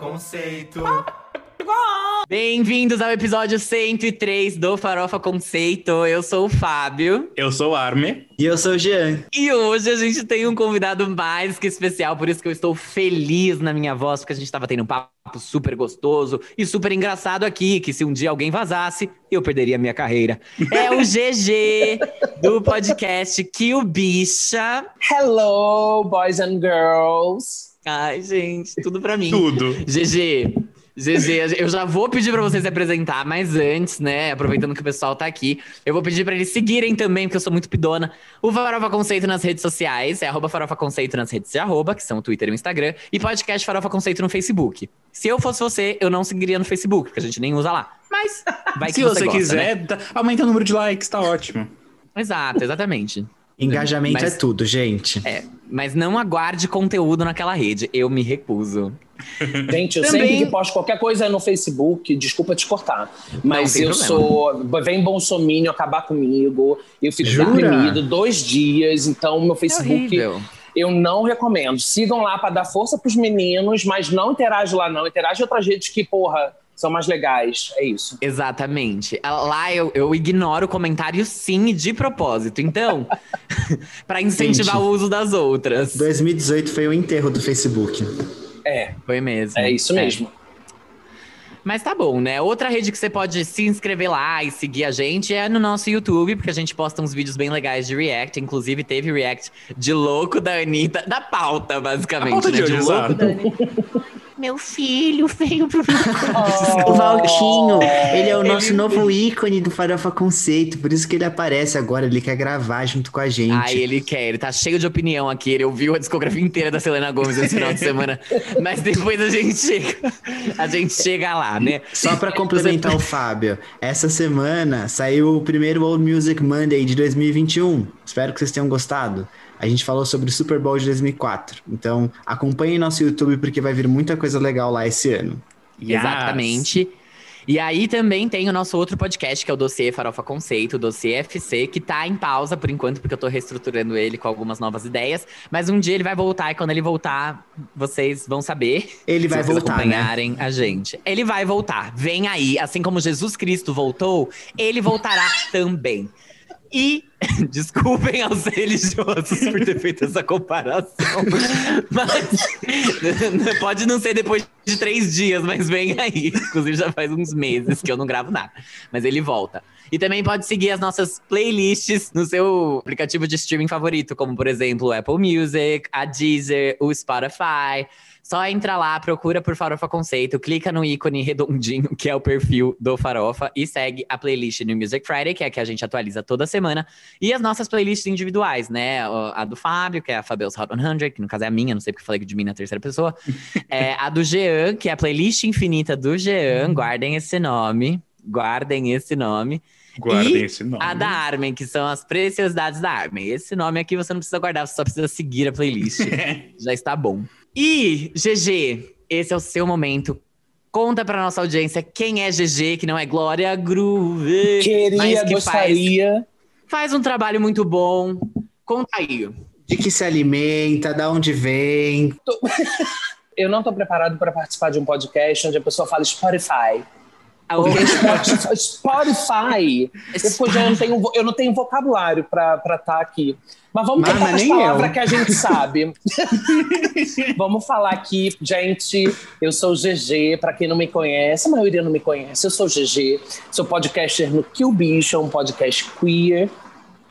Conceito. Bem-vindos ao episódio 103 do Farofa Conceito. Eu sou o Fábio. Eu sou o Arme. E eu sou o Jean. E hoje a gente tem um convidado mais que especial, por isso que eu estou feliz na minha voz, porque a gente estava tendo um papo super gostoso e super engraçado aqui, que se um dia alguém vazasse, eu perderia a minha carreira. É o GG do podcast Que o Bicha. Hello, boys and girls. Ai, gente, tudo pra mim. Tudo. GG, GG, eu já vou pedir pra vocês se apresentar, mas antes, né, aproveitando que o pessoal tá aqui, eu vou pedir pra eles seguirem também, porque eu sou muito pidona, o Farofa Conceito nas redes sociais, é arroba Farofa Conceito nas redes de arroba, que são o Twitter e o Instagram, e podcast Farofa Conceito no Facebook. Se eu fosse você, eu não seguiria no Facebook, porque a gente nem usa lá. Mas vai que Se você, gosta, quiser, né? tá- aumenta o número de likes, tá ótimo. Exato, exatamente. Engajamento Mas- é tudo, gente. É, mas não aguarde conteúdo naquela rede, eu me recuso. Gente, eu Também- sempre que posto qualquer coisa no Facebook, desculpa te cortar, mas tem eu problema. sou. Vem Bolsominion acabar comigo, eu fico Jura? deprimido dois dias, então meu É Facebook horrível. eu não recomendo. Sigam lá pra dar força pros meninos, mas não interage lá, não. Interage em outras redes que, porra, são mais legais. É isso. Exatamente. Lá eu, eu ignoro comentários sim de propósito. Então, pra incentivar Gente. o uso das outras. 2018 foi o enterro do Facebook. É, Foi mesmo. é isso mesmo. Mas tá bom, né? Outra rede que você pode se inscrever lá e seguir a gente é no nosso YouTube, porque a gente posta uns vídeos bem legais de React. Inclusive, teve React de louco da Anitta, da pauta, basicamente. A pauta né? de hoje, louco da Anitta. Meu filho veio pro O Valtinho, ele é o Ele- nosso novo ícone do Farofa Conceito, por isso que ele aparece agora, ele quer gravar junto com a gente. Ai, ele quer, ele tá cheio de opinião aqui. Ele ouviu a discografia inteira da Selena Gomes esse final de semana. Mas depois a gente chega. A gente chega lá, né? Só pra complementar o Fábio, essa semana saiu o primeiro Old Music Monday de 2021. Espero que vocês tenham gostado. A gente falou sobre o Super Bowl de 2004. Então, acompanhem nosso YouTube porque vai vir muita coisa legal lá esse ano. Yes. Exatamente. E aí também tem o nosso outro podcast, que é o Dossiê Farofa Conceito, o Dossiê FC, que tá em pausa por enquanto, porque eu tô reestruturando ele com algumas novas ideias. Mas um dia ele vai voltar, e quando ele voltar, vocês vão saber. Ele se vai vocês voltar, né? acompanharem a gente. Ele vai voltar. Vem aí. Assim como Jesus Cristo voltou, ele voltará também. E desculpem aos religiosos por ter feito essa comparação. Mas pode não ser depois de três dias, mas vem aí. Inclusive, já faz uns meses que eu não gravo nada. Mas ele volta. E também pode seguir as nossas playlists no seu aplicativo de streaming favorito, como por exemplo o Apple Music, a Deezer, o Spotify. Só entra lá, procura por Farofa Conceito, clica no ícone redondinho, que é o perfil do Farofa, e segue a playlist New Music Friday, que é a que a gente atualiza toda semana, e as nossas playlists individuais, né? A do Fábio, que é a Fabio's Hot 100, que no caso é a minha, não sei porque eu falei de mim na terceira pessoa. É, a do Jean, que é a playlist infinita do Jean, guardem esse nome, guardem esse nome. Guardem E esse nome. A da Armin, que são as preciosidades da Armin. Esse nome aqui você não precisa guardar, você só precisa seguir a playlist. Já está bom. E, GG, esse é o seu momento. Conta pra nossa audiência quem é GG, que não é Glória Groove. mas Queria, que gostaria. Faz, faz um trabalho muito bom. Conta aí. De que se alimenta, da onde vem. Eu não tô preparado para participar de um podcast onde a pessoa fala Spotify. Ah, Porque Spotify, Spotify. Eu, já não tenho, eu não tenho vocabulário para estar aqui. Mas vamos tentar as nem palavras eu. que a gente sabe. vamos falar aqui, gente. Eu sou o GG, para quem não me conhece, a maioria não me conhece. Eu sou o GG, sou podcaster no Kill Bicho, um podcast queer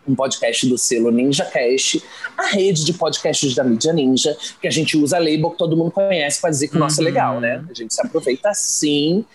um podcast do selo Ninja Cast, a rede de podcasts da mídia Ninja, que a gente usa a label que todo mundo conhece para dizer que o nosso é legal, né? A gente se aproveita assim.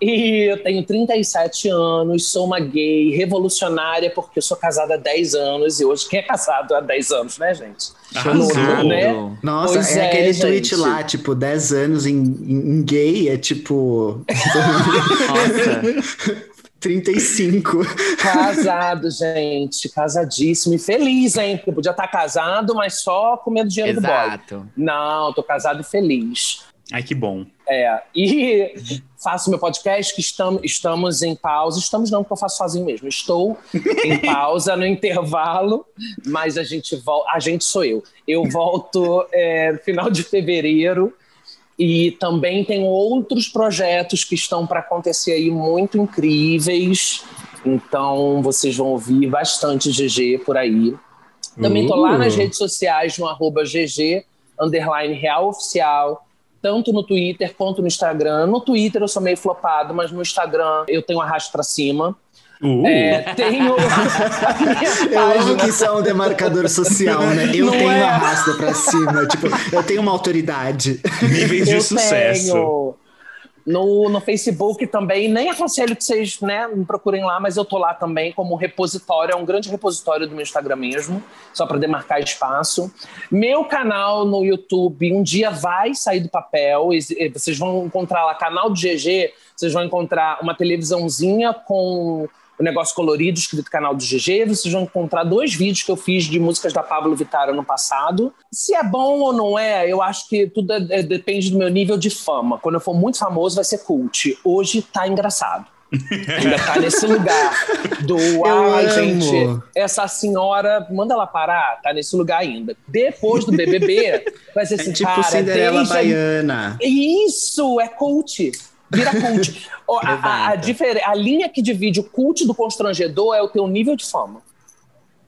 E eu tenho 37 anos, sou uma gay revolucionária, porque eu sou casada há 10 anos, e hoje quem é casado há 10 anos, né, gente? Arrasou. Né? Nossa, Pois é, é, aquele gente. tweet lá, tipo, 10 anos em, em, em gay é tipo Nossa. 35. Casado, gente, casadíssimo e feliz, hein? Porque podia estar casado, mas só comendo dinheiro do boy. Exato. Não, tô casado e feliz. Ai, que bom. É, e faço meu podcast que estamos, estamos em pausa. Estamos não, porque eu faço sozinho mesmo. Estou em pausa no intervalo, mas a gente volta. A gente sou eu. Eu volto é, no final de fevereiro E também tem outros projetos que estão para acontecer aí muito incríveis. Então vocês vão ouvir bastante GG por aí. Também tô lá Uh. nas redes sociais no arroba GG underline real oficial, tanto no Twitter quanto no Instagram. No Twitter eu sou meio flopado, mas no Instagram eu tenho arrasto pra cima. Uh, É, tenho a Eu amo que isso é um demarcador social, né? Eu Não tenho é? arrasta pra cima. Tipo, eu tenho uma autoridade. níveis de eu sucesso. tenho. No, no Facebook também, nem aconselho que vocês né, me procurem lá, mas eu tô lá também como repositório, é um grande repositório do meu Instagram mesmo, só para demarcar espaço. Meu canal no YouTube um dia vai sair do papel, eh, vocês vão encontrar lá, canal do GG, vocês vão encontrar uma televisãozinha com o negócio colorido escrito canal do GG, vocês vão encontrar dois vídeos que eu fiz de músicas da Pablo Vittar ano passado. Se é bom ou não é, eu acho que tudo é- é- depende do meu nível de fama. Quando eu for muito famoso, vai ser cult. Hoje tá engraçado. Ainda tá nesse lugar do ah, amo. gente, essa senhora, manda ela parar, tá nesse lugar ainda. Depois do BBB, vai ser É assim, tipo cara, Cinderela desde Baiana. isso, é cult. Vira cult. A, a, a, Exato. difer- a linha que divide o cult do constrangedor é o teu nível de fama.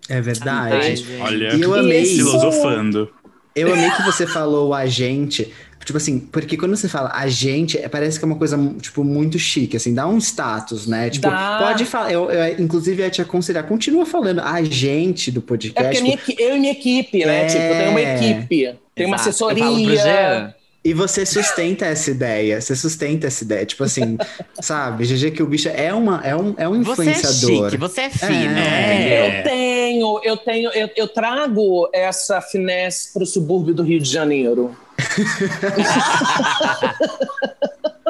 É verdade. Olha, E eu amei Isso. filosofando. Eu amei que você falou a gente. Tipo assim, porque quando você fala a gente, é- parece que é uma coisa, tipo, muito chique, assim, dá um status, né? Tipo, Dá. pode falar. Eu, eu, inclusive, ia te aconselhar, continua falando a gente do É porque podcast. a minha eu e minha equipe, né? É. Tipo, eu tenho uma equipe, tem uma Exato. Eu falo pro assessoria. E você sustenta essa ideia, você sustenta essa ideia. Tipo assim, sabe, GG que o bicho é, uma, é, um, é um Você é influenciador. chique, você é fino. É. entendeu? Eu tenho, eu tenho, eu, eu trago essa finesse pro subúrbio do Rio de Janeiro. Ai,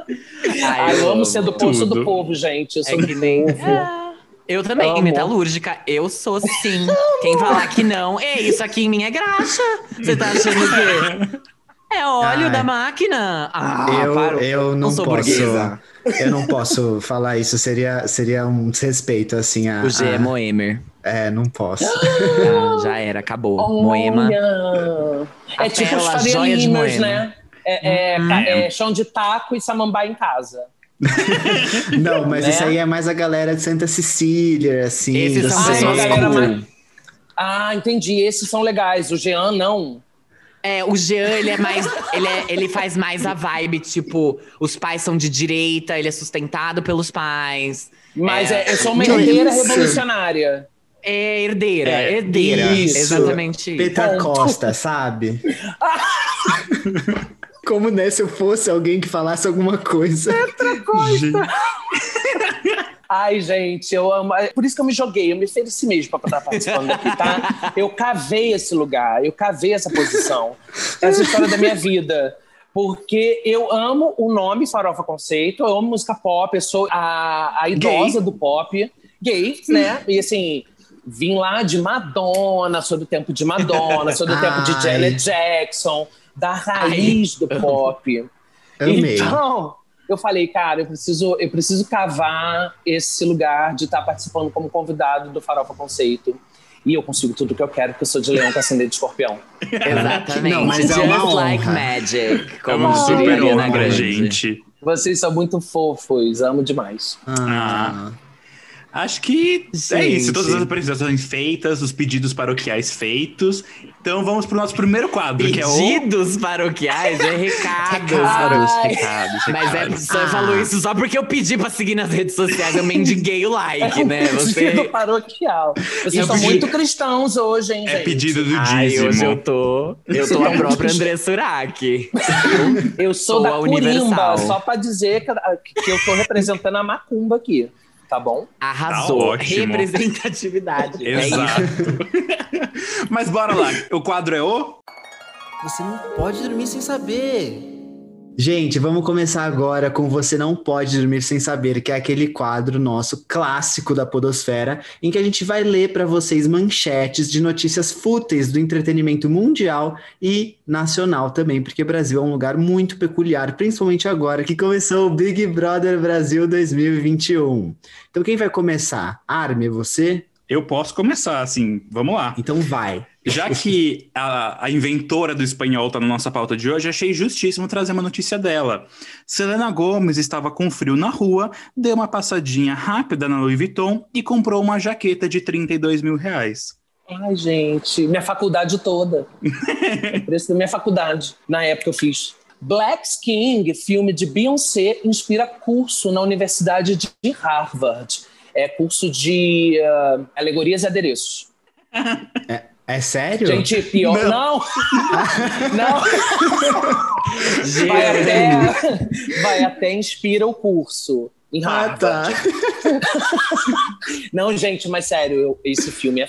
Ah, eu amo ser do poço tudo. do povo, gente. Eu É sou que do nem. povo. Eu também, Amo. metalúrgica, eu sou sim. Quem falar que não, é isso aqui em mim é graxa. Você tá achando o quê? É óleo Ai. da máquina. Ah, eu, parou. eu não, sou posso. burguesa. Eu não posso falar isso, seria, seria um desrespeito, assim. A, O G é a- Moemer. É, não posso. Ah, já era, acabou. Moema. É tipo pérola, os Moema. né? É, é, Hum. é chão de taco e samambaia em casa. Não, mas Né? isso aí é mais a galera de Santa Cecília, assim. Esses são é pessoas mais- Ah, entendi. Esses são legais. O Jean, não. É, o Jean, ele é mais. Ele, é- ele faz mais a vibe, tipo, os pais são de direita, ele é sustentado pelos pais. Mas é, eu sou uma herdeira isso? revolucionária. É herdeira, É, herdeira. isso. Exatamente isso. Petra. Costa, sabe? Como né, se eu fosse alguém que falasse alguma coisa. Ai, gente, eu amo. é Por isso que eu me joguei, eu me ofereci mesmo pra estar participando aqui, tá? Eu cavei esse lugar, eu cavei essa posição. Essa história da minha vida. Porque eu amo o nome Farofa Conceito, eu amo música pop, eu sou a, a idosa do pop, gay, né? E assim, vim lá de Madonna, sou do tempo de Madonna, sou do tempo de Ai. Janet Jackson, da raiz do pop. Amei. Então, eu falei, cara, eu preciso, eu preciso cavar esse lugar de estar participando como convidado do Farofa Conceito. E eu consigo tudo que eu quero, porque eu sou de leão com ascendente de escorpião. Exatamente. Não, mas é Just uma like honra. magic. É Como uma Ai, super honra Grande. gente. Vocês são muito fofos, amo demais. Ah, Acho que é isso. Todas as apresentações feitas, os pedidos paroquiais feitos. Então vamos pro nosso primeiro quadro, que é o. Pedidos paroquiais é recados. Recados, Ai. recados, Mas é, recados. você Ah. falou isso só porque eu pedi pra seguir nas redes sociais. Eu mendiguei o like, né? Pedido Você. paroquial. Vocês É são pedido- muito cristãos hoje, hein, É gente? pedido do Ai, dízimo. hoje eu tô. Eu tô a própria André Surak. Eu sou, Sou da a Curimba, Universal. só pra dizer que, que eu tô representando a Macumba aqui, tá bom? Arrasou. Tá. Representatividade. É isso. Exato. Mas bora lá. O quadro é o. Você não pode dormir sem saber. Gente, vamos começar agora com Você Não Pode Dormir Sem Saber, que é aquele quadro nosso clássico da Podosfera, em que a gente vai ler para vocês manchetes de notícias fúteis do entretenimento mundial e nacional também, porque o Brasil é um lugar muito peculiar, principalmente agora que começou o Big Brother Brasil 2021. Então, quem vai começar? Arme, você? Eu posso começar, assim. Vamos lá. Então vai. Já que a, a inventora do espanhol está na nossa pauta de hoje, achei justíssimo trazer uma notícia dela. Selena Gomes estava com frio na rua, deu uma passadinha rápida na Louis Vuitton e comprou uma jaqueta de 32 mil reais. Ai, gente, minha faculdade toda. o preço da minha faculdade. Na época eu fiz. Black King, filme de Beyoncé, inspira curso na Universidade de Harvard. É curso de uh, alegorias e adereços. É, é sério? Gente, pior. Não! Não! vai, até, vai até inspira o curso. Em Ah, tá. Não, gente, mas sério, eu- esse filme é.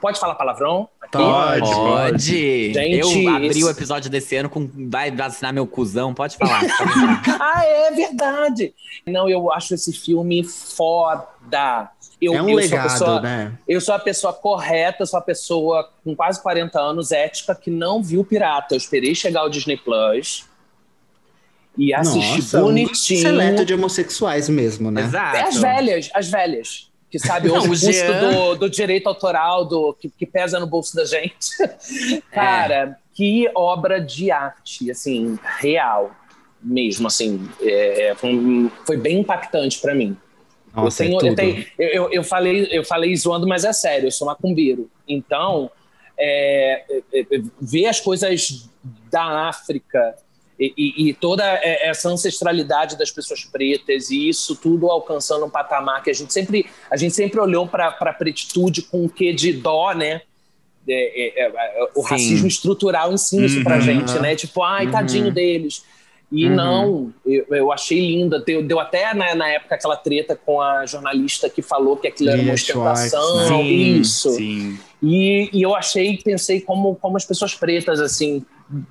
Pode falar palavrão? Aqui? Pode. Pode. Gente, eu abri esse- o episódio desse ano com. Vai vacinar meu cuzão, pode falar. Ah, é verdade. Não, eu acho esse filme foda. Eu, É um eu legado, sou a pessoa, né? Eu sou a pessoa correta, sou a pessoa com quase 40 anos, ética, que não viu Pirata. Eu esperei chegar o Disney Plus e assisti Nossa, um bonitinho. seleto de homossexuais mesmo, né? Exato. É as velhas, as velhas. Que sabe Não, hoje o o custo Jean- do, do direito autoral do, que, que pesa no bolso da gente. Cara, que obra de arte, assim, real mesmo, assim. é, foi, um- foi bem impactante pra mim. Nossa, eu, tenho, é eu, tenho- eu, eu- falei, eu falei zoando, mas é sério, eu sou macumbeiro. Então, é, é, é, ver as coisas da África e, e- e toda é, essa ancestralidade das pessoas pretas e isso tudo alcançando um patamar que a gente sempre, a gente sempre olhou para a pretitude com o quê de dó, né? É, é, é, o Sim. racismo estrutural ensina isso pra Uhum. gente, né? Tipo, ai, Uhum. tadinho deles. E Uhum. não, eu, eu achei linda. Deu, deu até na, na época aquela treta com a jornalista que falou que aquilo era uma ostentação. né? Isso. Sim. E, e eu achei, pensei como, como as pessoas pretas, assim,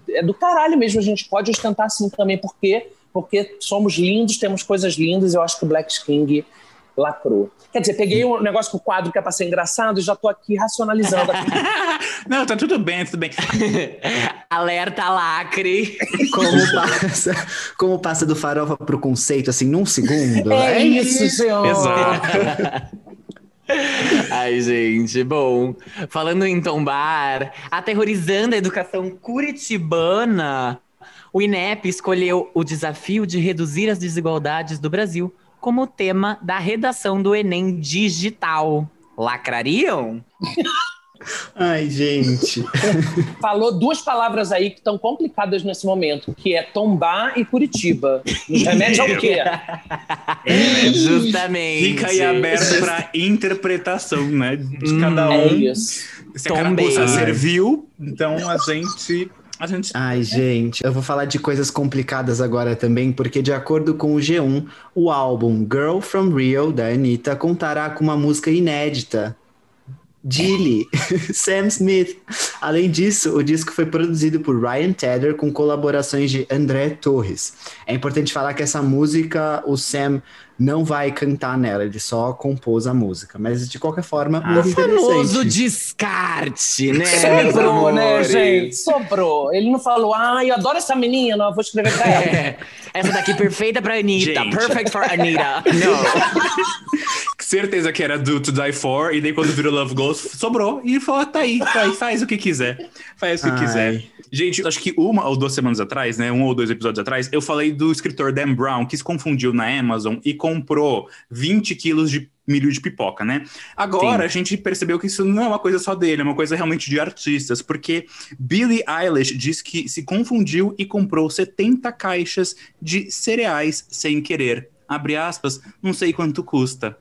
é do caralho mesmo, a gente pode ostentar assim também, por quê? Porque somos lindos, temos coisas lindas, eu acho que o Black King lacrou. Quer dizer, peguei um negócio pro quadro que é pra ser engraçado e já tô aqui racionalizando. Não, tá tudo bem, tudo bem. Alerta lacre. Como passa, como passa do farofa pro conceito, assim, num segundo? é isso, senhor! Exato. Ai, gente, bom. Falando em tombar, aterrorizando a educação curitibana, o INEP escolheu o desafio de reduzir as desigualdades do Brasil como tema da redação do Enem digital. Lacrariam? Ai, gente. Falou duas palavras aí que estão complicadas nesse momento, que é tombar e Curitiba. Nos remete ao quê? Justamente. Fica aí aberto pra interpretação, né? De cada É um. isso. Se a carapuça serviu, então a gente. A gente. Ai, gente, eu vou falar de coisas complicadas agora também, porque de acordo com o G1, o álbum Girl From Rio, da Anitta, contará com uma música inédita. Dilly, Sam Smith. Além disso, o disco foi produzido por Ryan Tedder com colaborações de André Torres. É importante falar que essa música, o Sam não vai cantar nela, ele só compôs a música. Mas de qualquer forma, Ah, muito Famoso descarte, né? Sobrou, né, gente? Sobrou. Ele não falou, ah, eu adoro essa menina, vou escrever pra ela. É, essa daqui perfeita pra Anitta. Gente. Perfect for Anitta. Não. Certeza que era do To Die For, e daí quando virou Love Ghost, sobrou. E falou: tá aí, tá aí, faz o que quiser. Faz o que Ai. quiser. Gente, acho que uma ou duas semanas atrás, né? Um ou dois episódios atrás, eu falei do escritor Dan Brown, que se confundiu na Amazon e comprou 20 quilos de milho de pipoca, né? Agora Sim. a gente percebeu que isso não é uma coisa só dele, é uma coisa realmente de artistas, porque Billie Eilish diz que se confundiu e comprou 70 caixas de cereais sem querer. Abre aspas, não sei quanto custa.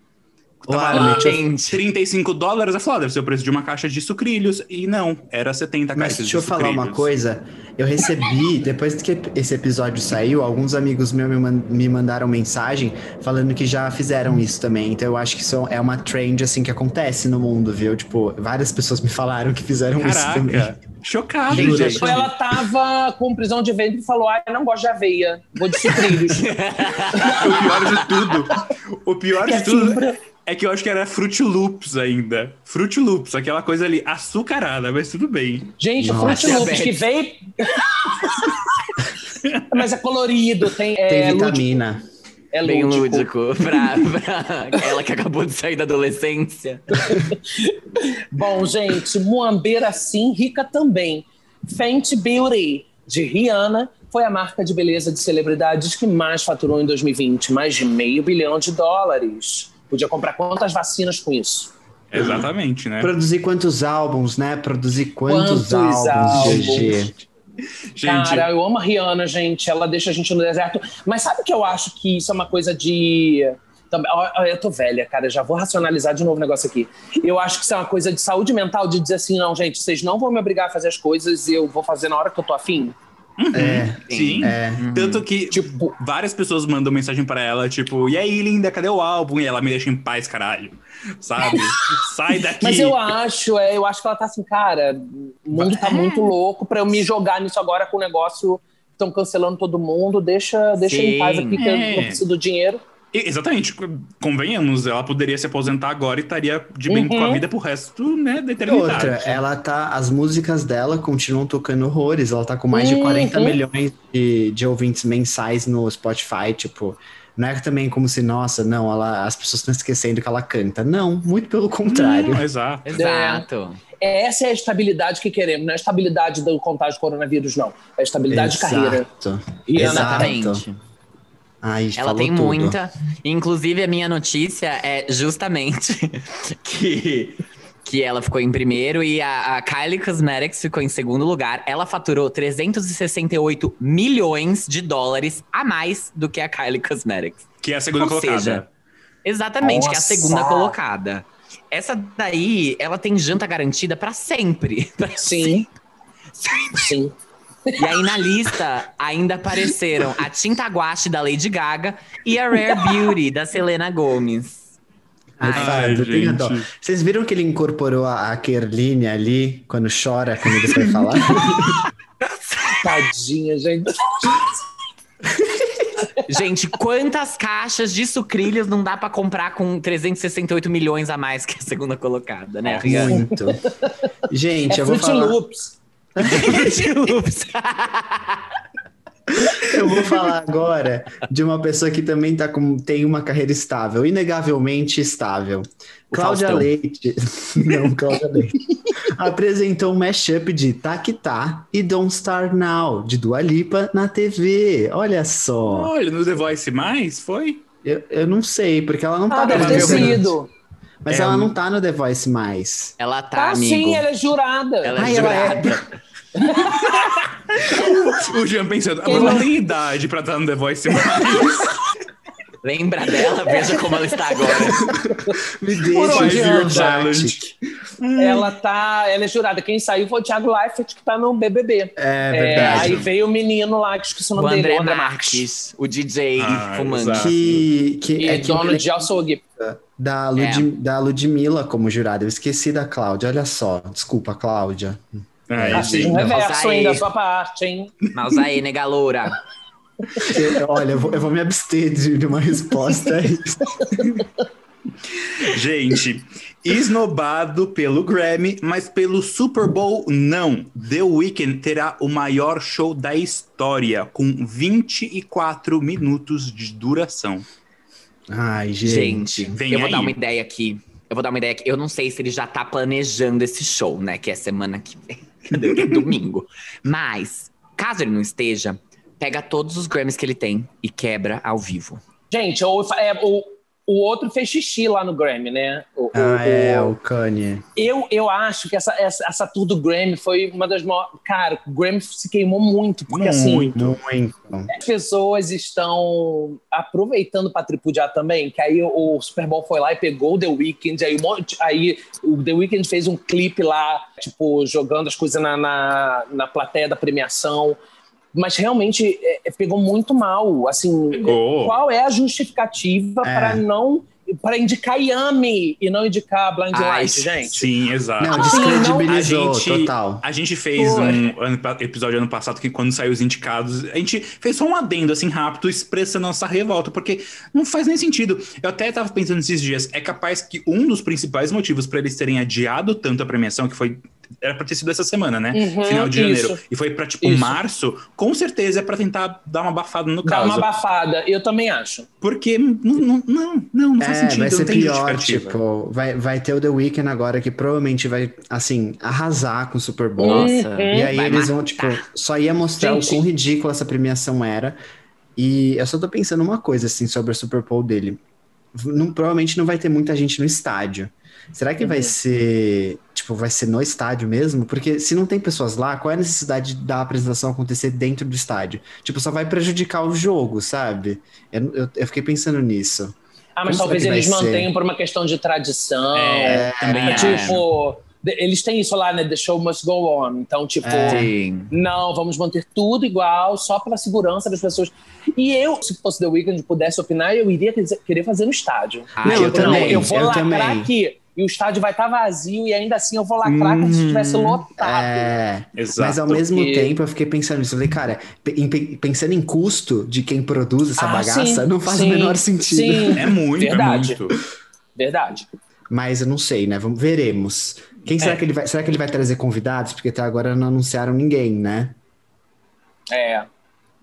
Tava Uau, tipo, gente. 35 dólares, ela falou, ah, deve ser o preço de uma caixa de sucrilhos. E não, era 70 Mas caixas deixa eu de falar uma sucrilhos. coisa. Eu recebi, depois que esse episódio saiu, alguns amigos meus me, man- me mandaram mensagem falando que já fizeram isso também. Então eu acho que isso é uma trend assim que acontece no mundo, viu? Tipo, várias pessoas me falaram que fizeram isso também. Caraca, chocado, Juro, gente. Ou ela tava com prisão de ventre e falou, ah, eu não gosto de aveia, vou de sucrilhos. o pior de tudo, o pior é de tudo fibra. É que eu acho que era Fruit Loops ainda. Fruit Loops, aquela coisa ali açucarada, mas tudo bem. Gente, Nossa. Fruit Loops que veio... Mas é colorido, tem... Tem É, lud- vitamina. É Bem lúdico. lúdico. Pra, pra ela que acabou de sair da adolescência. Bom, gente, Muambeira sim, rica também. Fenty Beauty, de Rihanna, foi a marca de beleza de celebridades que mais faturou em 2020. Mais de meio bilhão de dólares. Podia comprar quantas vacinas com isso? Exatamente, né? Produzir quantos álbuns, né? Produzir quantos, Quantos álbuns, álbuns? GG. Gente, Cara, eu amo a Rihanna, gente. Ela deixa a gente no deserto. Mas sabe que eu acho que isso é uma coisa de. Eu tô velha, cara. Já vou racionalizar de novo o negócio aqui. Eu acho que isso é uma coisa de saúde mental, de dizer assim: não, gente, vocês não vão me obrigar a fazer as coisas e eu vou fazer na hora que eu tô afim. É, sim. é. Tanto que Tipo- várias pessoas mandam mensagem pra ela, tipo, e aí, linda, cadê o álbum? E ela me deixa em paz, caralho. Sabe? Sai daqui. Mas eu acho, é, eu acho que ela tá assim, cara, o mundo tá muito louco pra eu me jogar nisso agora com o negócio. Estão cancelando todo mundo, deixa, deixa Sim. em paz aqui que eu É. não preciso do dinheiro. E- Exatamente, convenhamos, ela poderia se aposentar agora e estaria de bem com a Uhum. vida pro resto, né, da E eternidade. outra, ela tá. As músicas dela continuam tocando horrores. Ela tá com mais de Uhum. 40 milhões de, de ouvintes mensais no Spotify, tipo. Não é também como se, nossa, não, ela, as pessoas estão esquecendo que ela canta. Não, muito pelo contrário. Hum, exato. Exato. Essa é a estabilidade que queremos, não é a estabilidade do contágio de coronavírus, não. É a estabilidade de carreira. Exato. Rihanna Exato. Ai, Ela falou tem tudo. muita. Inclusive, a minha notícia é justamente que, que ela ficou em primeiro e a, a Kylie Cosmetics ficou em segundo lugar. Ela faturou 368 milhões de dólares a mais do que a Kylie Cosmetics. Que é a segunda Ou colocada. seja, Exatamente, que é a Nossa! segunda colocada. Essa daí, ela tem janta garantida pra sempre. Pra Sim. Sim. E aí na lista ainda apareceram a tinta guache da Lady Gaga e a Rare Beauty da Selena Gomez. Ai, Ai, gente. dó. Vocês viram que ele incorporou a, a Kerline ali quando chora, quando ele vai falar? Tadinha, gente. Gente, quantas caixas de sucrilhos não dá pra comprar com 368 milhões a mais que a segunda colocada, né? Muito. Gente, É eu vou falar. Loops. Eu vou falar agora de uma pessoa que também tá com, tem uma carreira estável, inegavelmente estável. O Cláudia Faustão. Leite, não, Cláudia Leite, apresentou um mashup de Tá Que Tá e Don't Start Now, de Dua Lipa, na TV. Olha só. Olha, no The Voice mais, foi? Eu, eu não sei, porque ela não tá Ah, deve ter sido. Mas É, ela não tá no The Voice mais. Ela tá, Ah, amigo. sim, ela é jurada. Ela é Ai, ela é- jurada. O Jean pensando, mas ela tem idade pra estar no The Voice mais. Lembra dela? Veja como ela está agora. Me deixa de. Ela tá. Ela é jurada. Quem saiu foi o Thiago Leifert, que tá no BBB. É É, verdade. aí veio o menino lá, que esqueci o O nome dele, André o André Marques, o DJ Ah, fumante. que, que E é dono me de açougue. Da, Lud da Ludmilla como jurada. Eu esqueci da Cláudia. Olha só. Desculpa, Cláudia. Ai, Ah, fiz um gente. reverso Aí. ainda da sua parte, hein? Mas aí, nega loura. Eu- olha, eu vou, eu vou me abster de de uma resposta a isso. Gente, esnobado pelo Grammy, mas pelo Super Bowl, não. The Weeknd terá o maior show da história, com 24 minutos de duração. Ai, gente. Gente, Vem eu vou aí. dar uma ideia aqui. Eu vou dar uma ideia aqui. Eu não sei se ele já tá planejando esse show, né? Que é semana que vem. Cadê? Que é domingo. Mas, caso ele não esteja, pega todos os Grammys que ele tem e quebra ao vivo. Gente, o, é, o, o outro fez xixi lá no Grammy, né? O- o- Ah, é, o- o Kanye. Eu, eu acho que essa, essa, essa tour do Grammy foi uma das maiores. Cara, o Grammy se queimou muito, porque assim, Muito. Muito. as pessoas estão aproveitando para tripudiar também, que aí o, Super Bowl foi lá e pegou o The Weeknd, aí, aí o The Weeknd fez um clipe lá, tipo, jogando as coisas na, na, na plateia da premiação. Mas realmente é, é, pegou muito mal. Assim, Pegou. qual é a justificativa É. para não para indicar Yami e não indicar Blind Ai, Light, gente? Sim, exato. Não, descredibilizou, A gente- total. A gente fez Foi. um episódio ano passado que quando saiu os indicados, a gente fez só um adendo assim rápido expressando nossa revolta, porque não faz nem sentido. Eu até tava pensando esses dias, é capaz que um dos principais motivos para eles terem adiado tanto a premiação, que foi era pra ter sido essa semana, né? Uhum, Final de janeiro. isso. E foi pra, tipo, Isso. março. Com certeza é pra tentar dar uma abafada no Dá caso. uma abafada, eu também acho. Porque não, não, não, não, não faz É, sentido, vai não ser tem pior, tipo, vai, vai ter o The Weeknd agora que provavelmente vai, assim, arrasar com o Super Bowl. Nossa. Uhum. E aí Vai eles vão, matar. tipo, só ia mostrar Gente. o quão ridícula essa premiação era. E eu só tô pensando uma coisa, assim, sobre o Super Bowl dele. Não, provavelmente não vai ter muita gente no estádio. Será que vai Uhum. ser, tipo, vai ser no estádio mesmo? Porque se não tem pessoas lá, qual é a necessidade da apresentação acontecer dentro do estádio? Tipo, só vai prejudicar o jogo, sabe? Eu, eu, eu fiquei pensando nisso. Ah, mas Como talvez eles ser? mantenham por uma questão de tradição. É, também É, acho. tipo, eles têm isso lá, né? The show must go on. Então, tipo, É. Não, vamos manter tudo igual, só pela segurança das pessoas. E eu, se fosse The Weeknd, pudesse opinar, eu iria quer- querer fazer no estádio. Ah, Não, eu eu também, eu vou eu lacrar também. aqui. E o estádio vai estar vazio e ainda assim eu vou lacrar como se estivesse lotado. É, Exato. Mas ao mesmo tempo eu fiquei pensando nisso. Eu falei, cara, em- pensando em custo de quem produz essa Ah, bagaça, sim, não faz sim, o menor sentido. Sim, É muito, Verdade. é muito. verdade. Mas eu não sei, né? Vamos, veremos. Quem será É. que ele vai. Será que ele vai trazer convidados? Porque até agora não anunciaram ninguém, né? É.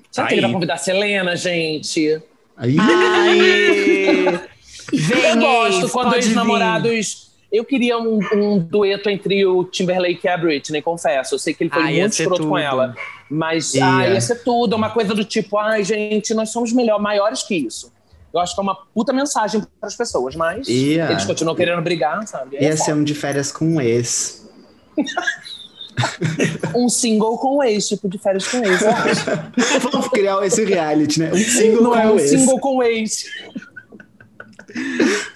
Será que Aí. ele vai convidar a Selena, gente? Aí. Ai! Vem, eu gosto quando os namorados. Eu queria um, um dueto entre o Timberlake e a Britney, confesso. Eu sei que ele foi Ah, muito ser escroto com tudo. ela. Mas Ia. ah, ia ser tudo. É uma coisa do tipo, ai, gente, nós somos melhor, maiores que isso. Eu acho que é uma puta mensagem para as pessoas, mas Ia. eles continuam querendo brigar, sabe? É Ia ser foda. um de férias com um ex. um single com ex, tipo de férias com ex, eu acho. Vamos criar esse reality, né? Um single Não com é um ex. single com o ex.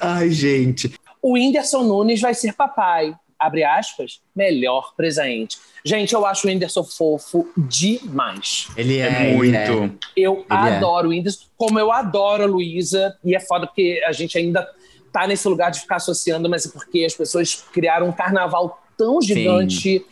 Ai, gente. O Whindersson Nunes vai ser papai. Abre aspas, melhor presente. Gente, eu acho o Whindersson fofo demais. Ele é, É ele é. muito. Eu é. adoro o Whindersson, como eu adoro a Luísa. E é foda porque a gente ainda tá nesse lugar de ficar associando, mas é porque as pessoas criaram um carnaval tão gigante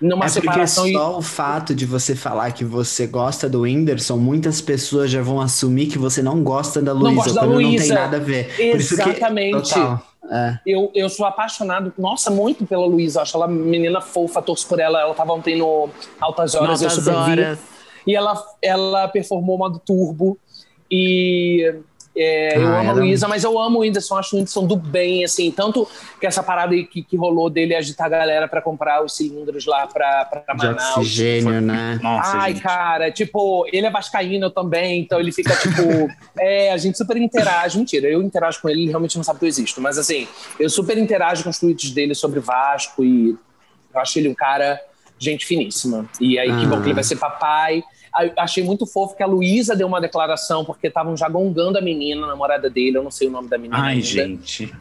numa É porque separação. e- só o fato de você falar que você gosta do Whindersson, muitas pessoas já vão assumir que você não gosta da Luísa, gosta da quando não tem nada a ver. Por isso que- Exatamente. total, é. Eu, eu sou apaixonado, nossa, muito pela Luísa. Acho ela menina fofa, torço por ela. Ela tava ontem no Altas Horas, eu Notas super vi. horas. E ela, ela performou o modo turbo. E é, eu Ah, amo a Luísa, mas eu amo o Whindersson, acho o Whindersson do bem, assim. Tanto que essa parada aí que, que rolou dele agitar a galera pra comprar os cilindros lá pra, pra De Manaus. oxigênio, né? Nossa, Ai, gente. cara, tipo, ele é vascaíno eu também, então ele fica, tipo... é, a gente super interage. Mentira, eu interajo com ele, ele realmente não sabe que eu existo. Mas, assim, eu super interajo com os tweets dele sobre Vasco e eu acho ele um cara gente finíssima. E aí, que Ah. bom que ele vai ser papai. Achei muito fofo que a Luísa deu uma declaração, porque estavam já gongando a menina, a namorada dele, eu não sei o nome da menina Ai, ainda. gente.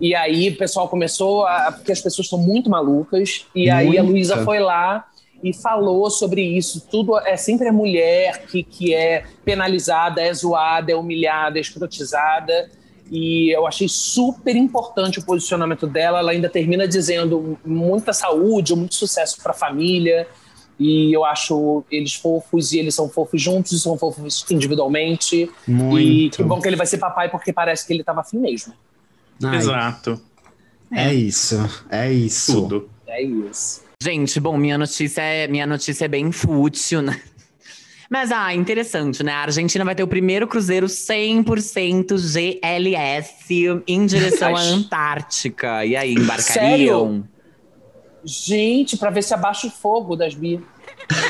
E aí o pessoal começou a. Porque as pessoas são muito malucas. E aí a Muita. Luísa foi lá e falou sobre isso. Tudo é sempre a mulher que, que é penalizada, é zoada, é humilhada, é escrotizada. E eu achei super importante o posicionamento dela. Ela ainda termina dizendo muita saúde, muito sucesso para a família. E eu acho eles fofos e eles são fofos juntos e são fofos individualmente. E Muito. que bom que ele vai ser papai porque parece que ele tava afim mesmo. Ai, Exato. É isso, é isso. Tudo. É isso. Gente, bom, minha notícia é, minha notícia é bem fútil, né? Mas, ah, interessante, né? A Argentina vai ter o primeiro cruzeiro 100% GLS em direção à. Antártica. E aí, embarcariam? Gente, pra ver se abaixa o fogo das Bi.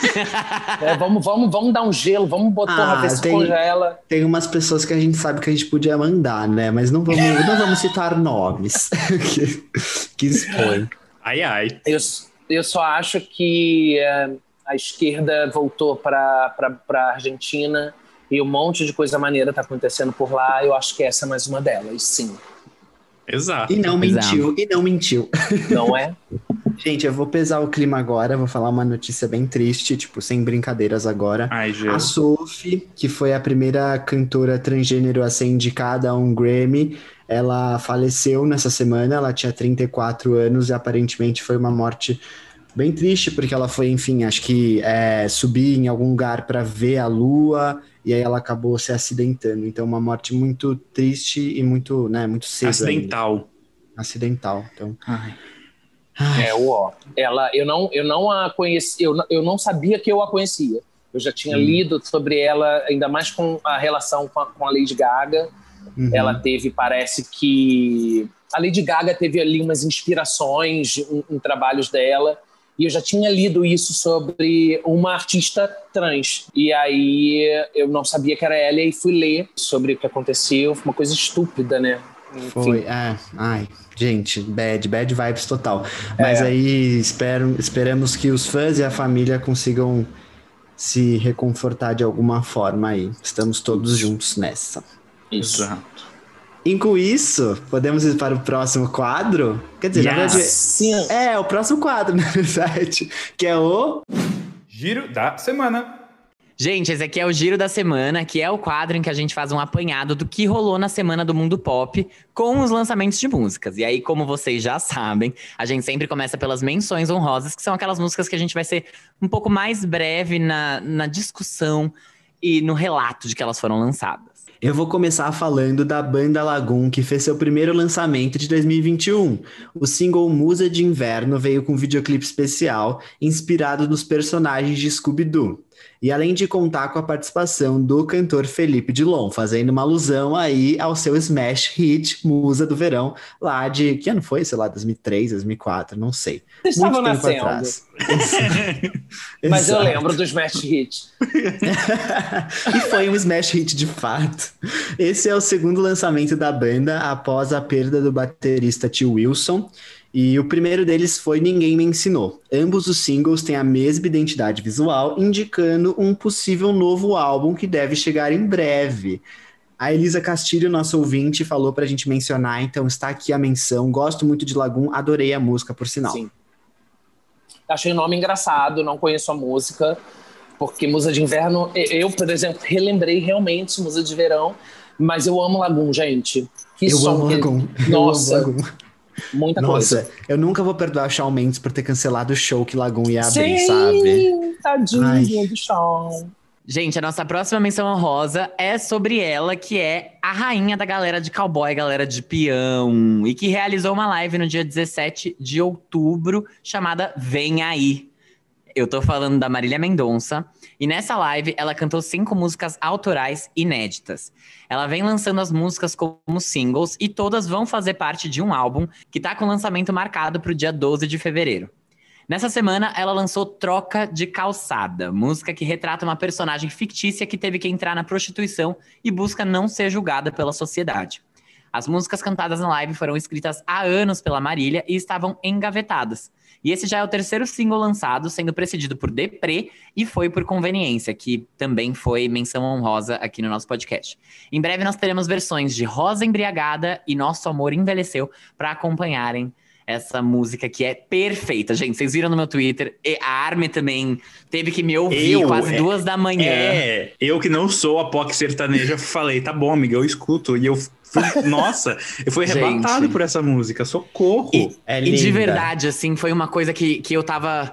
É, vamos, vamos, vamos dar um gelo, vamos botar Ah, ver se tem- congela. Tem umas pessoas que a gente sabe que a gente podia mandar, né? Mas não vamos, não vamos citar nomes que, que expõe. Ai, ai. Eu, eu só acho que é, a esquerda voltou pra, pra, pra Argentina e um monte de coisa maneira tá acontecendo por lá. Eu acho que essa é mais uma delas, sim. Exato. E não Pois é. mentiu, e não mentiu. Não é? Gente, eu vou pesar o clima agora, vou falar uma notícia bem triste, tipo, sem brincadeiras agora. Ai, A. Sophie, que foi a primeira cantora transgênero a ser indicada a um Grammy, ela faleceu nessa semana, ela tinha 34 anos e aparentemente foi uma morte bem triste, porque ela foi, enfim, acho que é, subir em algum lugar para ver a lua e aí ela acabou se acidentando. Então, uma morte muito triste e muito, né, muito cedo. ainda. Acidental. Acidental. Então, Ai. É o ó. Ela, eu não, eu não a conheci, eu, não- eu não sabia que eu a conhecia. Eu já tinha lido sobre ela, ainda mais com a relação com a, com a Lady Gaga. Uhum. Ela teve, parece que. A Lady Gaga teve ali umas inspirações em, em trabalhos dela. E eu já tinha lido isso sobre uma artista trans. E aí eu não sabia que era ela e fui ler sobre o que aconteceu. Foi uma coisa estúpida, né? Enfim. Foi, é. Ai, gente, bad, bad vibes total. Mas É. aí espero, esperamos que os fãs e a família consigam se reconfortar de alguma forma aí. Estamos todos juntos nessa. Isso. Exato. E com isso, podemos ir para o próximo quadro? Quer dizer, na Yes. verdade, Sim. é o próximo quadro, na verdade, que é o Giro da semana. Gente, esse aqui é o Giro da Semana, que é o quadro em que a gente faz um apanhado do que rolou na semana do mundo pop com os lançamentos de músicas. E aí, como vocês já sabem, a gente sempre começa pelas menções honrosas, que são aquelas músicas que a gente vai ser um pouco mais breve na, na discussão e no relato de que elas foram lançadas. Eu vou começar falando da banda Lagoon, que fez seu primeiro lançamento de 2021. O single Musa de Inverno veio com um videoclipe especial inspirado nos personagens de Scooby-Doo. E além de contar com a participação do cantor Felipe Dilon, fazendo uma alusão aí ao seu smash hit Musa do Verão, lá de, que ano foi? Sei lá, 2003, 2004, não sei. Vocês Muito estavam nascendo. atrás. Mas eu lembro do Smash Hit. e foi um smash hit de fato. Esse é o segundo lançamento da banda após a perda do baterista Tio Wilson. E o primeiro deles foi Ninguém Me Ensinou. Ambos os singles têm a mesma identidade visual, indicando um possível novo álbum que deve chegar em breve. A Elisa Castilho, nossa ouvinte, falou pra gente mencionar, então está aqui a menção. Gosto muito de Lagoon, adorei a música, por sinal. Sim. Achei o nome engraçado, não conheço a música. Porque Musa de Inverno, eu, por exemplo, relembrei realmente Musa de Verão, mas eu amo Lagoon, gente. Que Eu amo que- Lagoon. Eu Nossa, amo Lagoon. Muita coisa. Nossa, eu nunca vou perdoar o Shawn Mendes por ter cancelado o show que Lagoon ia abrir, Sim, sabe? tadinho Ai. do chão. Gente, a nossa próxima menção honrosa é sobre ela, que é a rainha da galera de cowboy, galera de peão, e que realizou uma live no dia 17 de outubro, chamada Vem Aí. Eu tô falando da Marília Mendonça, e nessa live ela cantou cinco músicas autorais inéditas. Ela vem lançando as músicas como singles, e todas vão fazer parte de um álbum que tá com lançamento marcado pro dia 12 de fevereiro. Nessa semana, ela lançou Troca de Calçada, música que retrata uma personagem fictícia que teve que entrar na prostituição e busca não ser julgada pela sociedade. As músicas cantadas na live foram escritas há anos pela Marília e estavam engavetadas. E esse já é o terceiro single lançado, sendo precedido por Deprê e foi por Conveniência, que também foi menção honrosa aqui no nosso podcast. Em breve nós teremos versões de Rosa Embriagada e Nosso Amor Envelheceu para acompanharem essa música que é perfeita. Gente, vocês viram no meu Twitter, e a Armin também teve que me ouvir Eu? quase É- duas da manhã. É, eu que não sou a POC sertaneja, falei, tá bom, amiga, eu escuto. E eu fui, nossa, eu fui Gente. arrebatado por essa música, socorro. E, É e de verdade, assim, foi uma coisa que, que eu tava.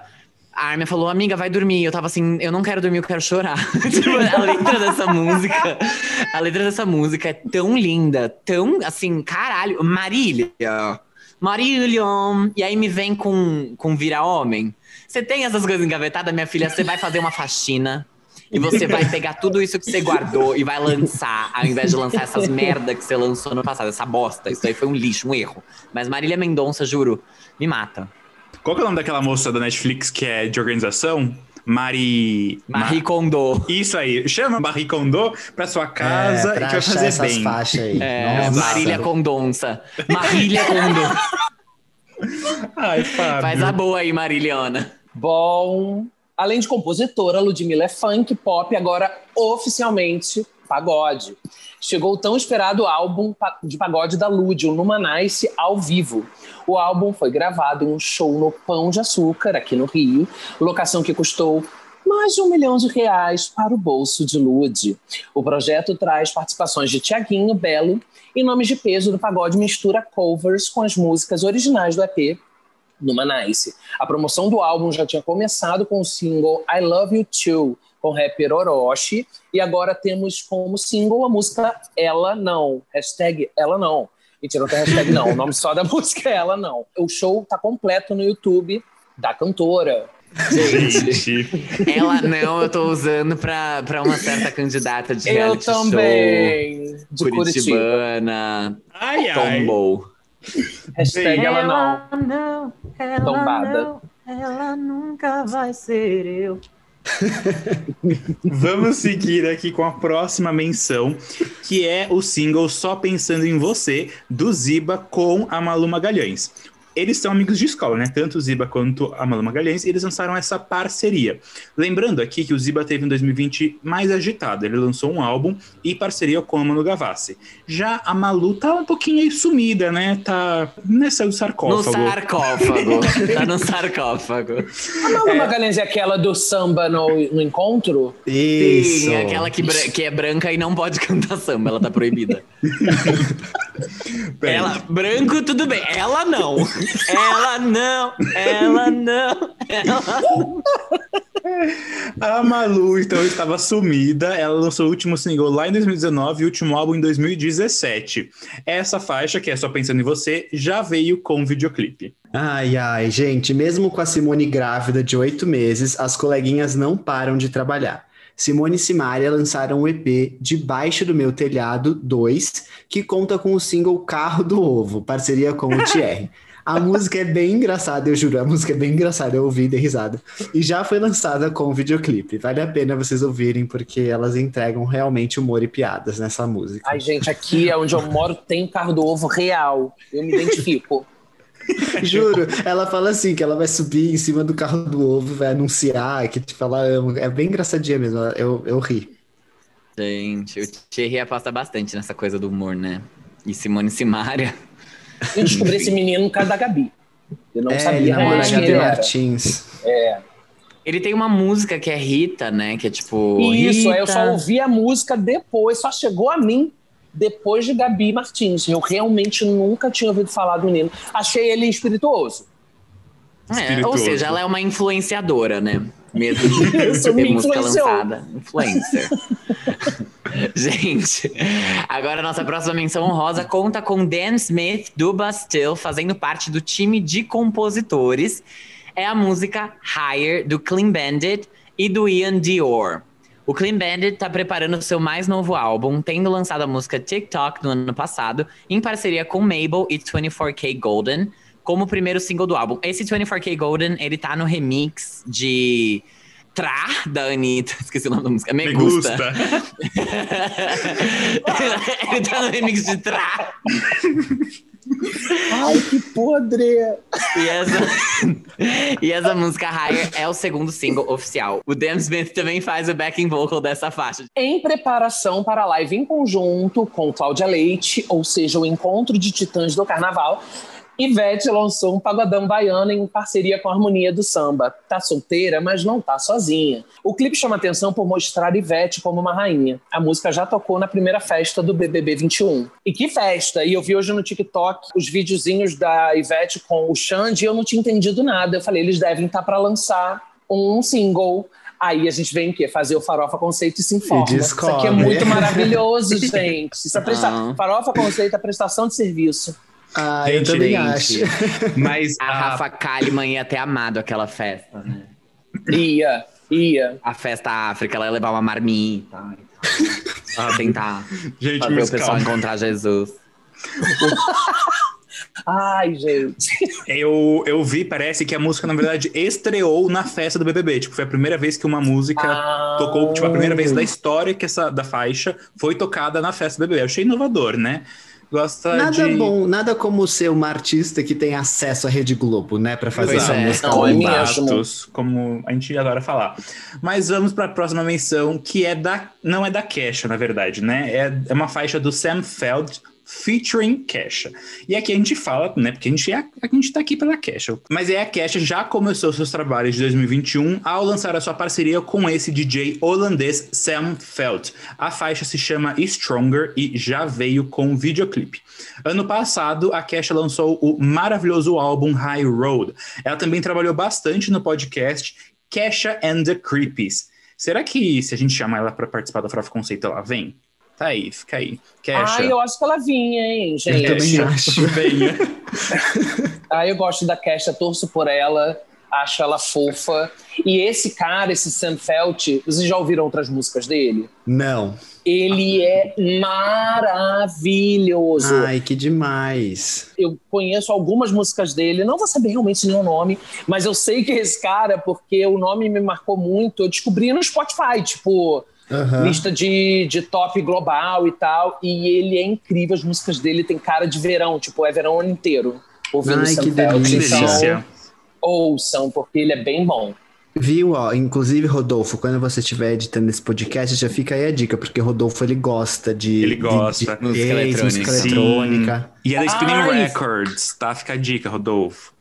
A Armin falou, amiga, vai dormir. Eu tava assim, eu não quero dormir, eu quero chorar. Tipo, a letra dessa música. A letra dessa música é tão linda, tão assim, caralho. Marília. Marília. E aí me vem com, com vira homem. Você tem essas coisas engavetadas, minha filha? Você vai fazer uma faxina. E você vai pegar tudo isso que você guardou e vai lançar, ao invés de lançar essas merda que você lançou no passado, essa bosta. Isso aí foi um lixo, um erro. Mas Marília Mendonça, juro, me mata. Qual que é o nome daquela moça da Netflix que é de organização? Mari. Marie Kondo. Isso aí, chama Marie Kondo pra sua casa é, e pra que vai fazer essas bem. faixas aí. É, Nossa. Marília Condonça. Marília Kondo. Ai, Fábio. Faz a boa aí, Mariliana. Bom, além de compositora, Ludmilla é funk, pop, agora oficialmente pagode. Chegou o tão esperado álbum de pagode da Lud, o Numanice ao vivo. O álbum foi gravado em um show no Pão de Açúcar, aqui no Rio, locação que custou mais de um milhão de reais para o bolso de Lud. O projeto traz participações de Tiaguinho, Belo e nomes de peso do pagode mistura covers com as músicas originais do EP numa Nice. A promoção do álbum já tinha começado com o single I Love You Too, com o rapper Orochi, e agora temos como single a música Ela Não, hashtag Ela Não, Mentira, não tem hashtag não. O nome só da música é ela, não. O show tá completo no YouTube da cantora. Gente, Ela não, eu tô usando pra, pra uma certa candidata de Eu reality também. show. De Curitiba. Curitibana. ai, ai. Tombou. Hashtag ela não. não, ela Tombada. ela nunca vai ser eu. Vamos seguir aqui com a próxima menção, que é o single Só Pensando em Você, do Ziba com a Malu Magalhães. Eles são amigos de escola, né? Tanto o Ziba quanto a Malu Magalhães, e eles lançaram essa parceria. Lembrando aqui que o Ziba teve um 2020 mais agitado. Ele lançou um álbum e parceria com a Manu Gavassi. Já a Malu tá um pouquinho aí sumida, né? Tá nessa do No sarcófago. sarcófago. tá no sarcófago. A Malu Magalhães é aquela do samba no, no encontro? Isso. Sim, aquela que, que é branca e não pode cantar samba, ela tá proibida. Ela, branco, tudo bem. Ela não. Ela não. Ela não. Ela não. A Malu, então, estava sumida. Ela lançou o último single lá em 2019 e o último álbum em 2017. Essa faixa, que é Só Pensando em Você, já veio com videoclipe. Ai, ai, gente, mesmo com a Simone grávida de oito meses, as coleguinhas não param de trabalhar. Simone e Simária lançaram o EP Debaixo do Meu Telhado 2, que conta com o single Carro do Ovo, parceria com o Thierry. A música é bem engraçada, eu juro, a música é bem engraçada, eu ouvi e dei risada. E já foi lançada com videoclipe. Vale a pena vocês ouvirem, porque elas entregam realmente humor e piadas nessa música. Ai, gente, aqui é onde eu moro, tem carro do ovo real. Eu me identifico. Juro, ela fala assim, que ela vai subir em cima do carro do ovo, vai anunciar, que tipo, ela ama. É bem engraçadinha mesmo, eu, eu ri. Gente, o Thierry aposta bastante nessa coisa do humor, né? E Simone Simaria. Eu descobri esse menino no caso da Gabi. Eu não é, ele sabia namora mais a quem Gabi ele era. Martins. Ele tem uma música que é Rita, né? Que é tipo. Isso, aí eu só ouvi a música depois, só chegou a mim depois de Gabi Martins. Eu realmente nunca tinha ouvido falar do menino. Achei ele espirituoso. É, ou Espirituoso. seja, ela é uma influenciadora, né? Mesmo de ter música lançada. Influencer. Gente, agora nossa próxima menção honrosa conta com Dan Smith do Bastille fazendo parte do time de compositores. É a música Higher do Clean Bandit e do Ian Dior. O Clean Bandit tá preparando seu mais novo álbum, tendo lançado a música TikTok no ano passado, em parceria com Mabel e 24K Golden, como primeiro single do álbum. Esse 24K Golden, ele tá no remix de Tra, da Anitta. Esqueci o nome da música. Me, Me gusta. gusta. ele tá no remix de Tra. Ai, que podre! E essa, e essa música Higher é o segundo single oficial. O Dan Smith também faz o backing vocal dessa faixa. Em preparação para a live em conjunto com Cláudia Leite, ou seja, o encontro de titãs do carnaval, Ivete lançou um pagodão baiano em parceria com a Harmonia do Samba. Tá solteira, mas não tá sozinha. O clipe chama atenção por mostrar Ivete como uma rainha. A música já tocou na primeira festa do BBB 21. E que festa! E eu vi hoje no TikTok os videozinhos da Ivete com o Xande e eu não tinha entendido nada. Eu falei, eles devem estar para lançar um single. Aí a gente vem o quê? Fazer o Farofa Conceito e se informa. E Isso aqui é muito maravilhoso, gente. Isso é presta... Ah. Farofa Conceito é prestação de serviço. Ah, eu Gente, também gente. acho. Mas A a, Rafa Kalimann ia ter amado aquela festa, né? Ia, ia. A festa África, ela ia levar uma marmita. Pra tentar gente, fazer o pessoal calma. encontrar Jesus. Ai, gente. Eu, eu vi, parece que a música, na verdade, estreou na festa do BBB. Tipo, foi a primeira vez que uma música Ah. tocou, tipo, a primeira vez da história que essa da faixa foi tocada na festa do BBB. Eu achei inovador, né? Gosta Nada de. bom, nada como ser uma artista que tem acesso à Rede Globo, né? Pra fazer Pois essa é. música. Não, é. Contatos, como a gente adora falar. Mas vamos para a próxima menção, que é da. Não é da Kesha, na verdade, né? É, é uma faixa do Sam Feld featuring Kesha. E aqui a gente fala, né? Porque a gente, é, a gente tá aqui pela Kesha. Mas é a Kesha já começou seus trabalhos de 2021 ao lançar a sua parceria com esse DJ holandês Sam Feld. A faixa se chama Stronger e já veio com videoclipe. Ano passado, a Kesha lançou o maravilhoso álbum High Road. Ela também trabalhou bastante no podcast Kesha and the Creepies. Será que se a gente chamar ela para participar da Farofa Conceito, ela vem? Tá aí, fica aí. Kesha. Ah, eu acho que ela vinha, hein, gente? Eu também acho. venha. Ah, eu gosto da Kesha, torço por ela, acho ela fofa. E esse cara, esse Sam Felt, vocês já ouviram outras músicas dele? Não. Ele é maravilhoso. Ai, que demais. Eu conheço algumas músicas dele, não vou saber realmente nenhum nome, mas eu sei que é esse cara, porque o nome me marcou muito. Eu descobri no Spotify, tipo, Aham. lista de, de top global e tal. E ele é incrível, as músicas dele tem cara de verão, tipo, é verão o ano inteiro. Ouvindo Ai, Sam que Felt. Delícia. delícia. ouçam, porque ele é bem bom. Viu, ó, inclusive, Rodolfo, quando você estiver editando esse podcast, já fica aí a dica, porque Rodolfo, ele gosta de... Ele de- gosta. De, Música bass, música eletrônica. eletrônica. E é da Spinning Ai. Records, tá? Fica a dica, Rodolfo.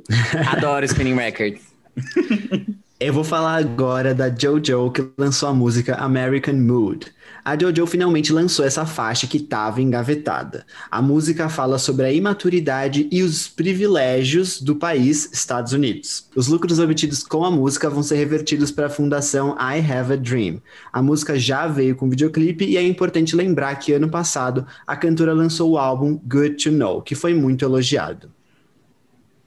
Adoro Spinning Records. Eu vou falar agora da JoJo, que lançou a música American Mood. A JoJo finalmente lançou essa faixa que estava engavetada. A música fala sobre a imaturidade e os privilégios do país, Estados Unidos. Os lucros obtidos com a música vão ser revertidos para a fundação I Have a Dream. A música já veio com videoclipe e é importante lembrar que ano passado a cantora lançou o álbum Good to Know, que foi muito elogiado.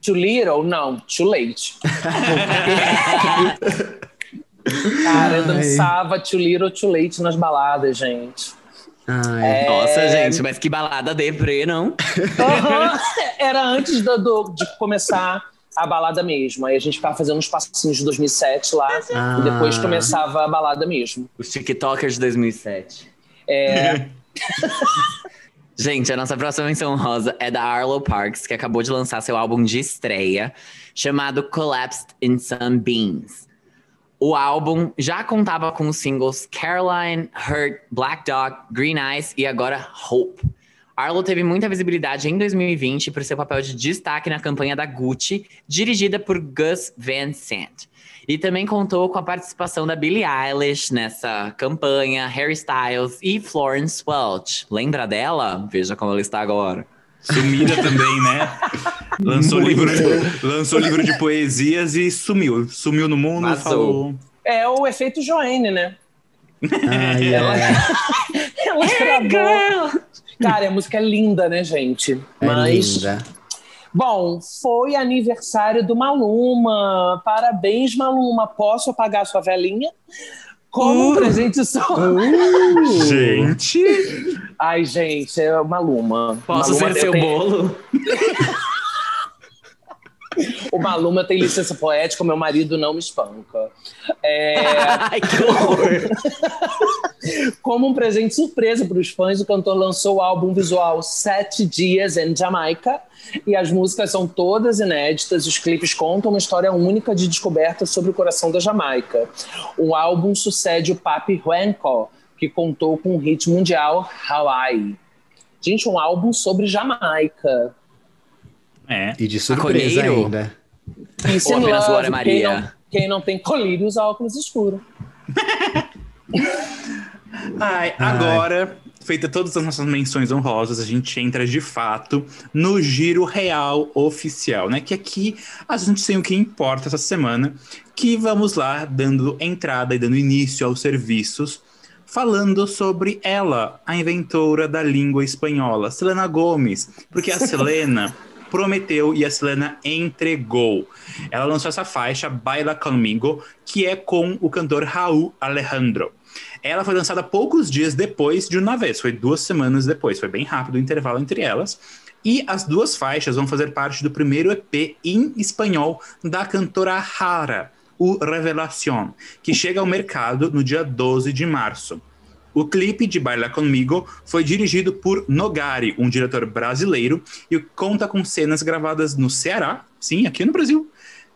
Too little? Não, too late. Cara, eu dançava too little, too late nas baladas, gente. Ai, Nossa, gente, mas que balada deprê, não? Aham. Era antes do, do- de começar a balada mesmo. Aí a gente ficava fazendo uns passinhos de 2007 lá. Ah. E depois começava a balada mesmo. Os TikTokers de 2007. É, Gente, a nossa próxima menção rosa é da Arlo Parks, que acabou de lançar seu álbum de estreia, chamado Collapsed in Some Beans. O álbum já contava com os singles Caroline, Hurt, Black Dog, Green Eyes e agora Hope. Arlo teve muita visibilidade em 2020 por seu papel de destaque na campanha da Gucci, dirigida por Gus Van Sant. E também contou com a participação da Billie Eilish nessa campanha, Harry Styles e Florence Welch. Lembra dela? Veja como ela está agora. Sumida também, né? Lançou livro, lançou livro de poesias e sumiu. Sumiu no mundo e Vazou. falou. é o efeito Joanne, né? ai, Ela, é. ela gravou. Cara, a música é linda, né, gente? É Mas, linda. Bom, foi aniversário do Maluma. Parabéns, Maluma. Posso apagar sua velhinha? Como um presente só. Gente! Ai, gente, é o Maluma. Posso Maluma ser seu bolo? O Maluma tem licença poética, meu marido não me espanca. É, Ai, que horror! como um presente surpresa para os fãs, o cantor lançou o álbum visual Sete Dias em Jamaica. E as músicas são todas inéditas. Os clipes contam uma história única de descoberta sobre o coração da Jamaica. O álbum sucede o Papi Huenco, que contou com o hit mundial Hawaii. Gente, um álbum sobre Jamaica. É. E de surpresa Maconheiro? ainda. Love. Glória Quem Maria? não, quem não tem colírio usa óculos escuros. Ai, agora, feita todas as nossas menções honrosas, a gente entra de fato no giro real oficial, né? Que aqui a gente tem o que importa essa semana, que vamos lá dando entrada e dando início aos serviços, falando sobre ela, a inventora da língua espanhola, Selena Gomes, porque a Selena prometeu e a Selena entregou. Ela lançou essa faixa, Baila Comigo, que é com o cantor Raul Alejandro. Ela foi lançada poucos dias depois de uma vez, foi duas semanas depois, foi bem rápido o intervalo entre elas. E as duas faixas vão fazer parte do primeiro EP em espanhol da cantora Hara, o Revelación, que chega ao mercado no dia 12 de março. O clipe de Baila Comigo foi dirigido por Nogari, um diretor brasileiro, e conta com cenas gravadas no Ceará, sim, aqui no Brasil,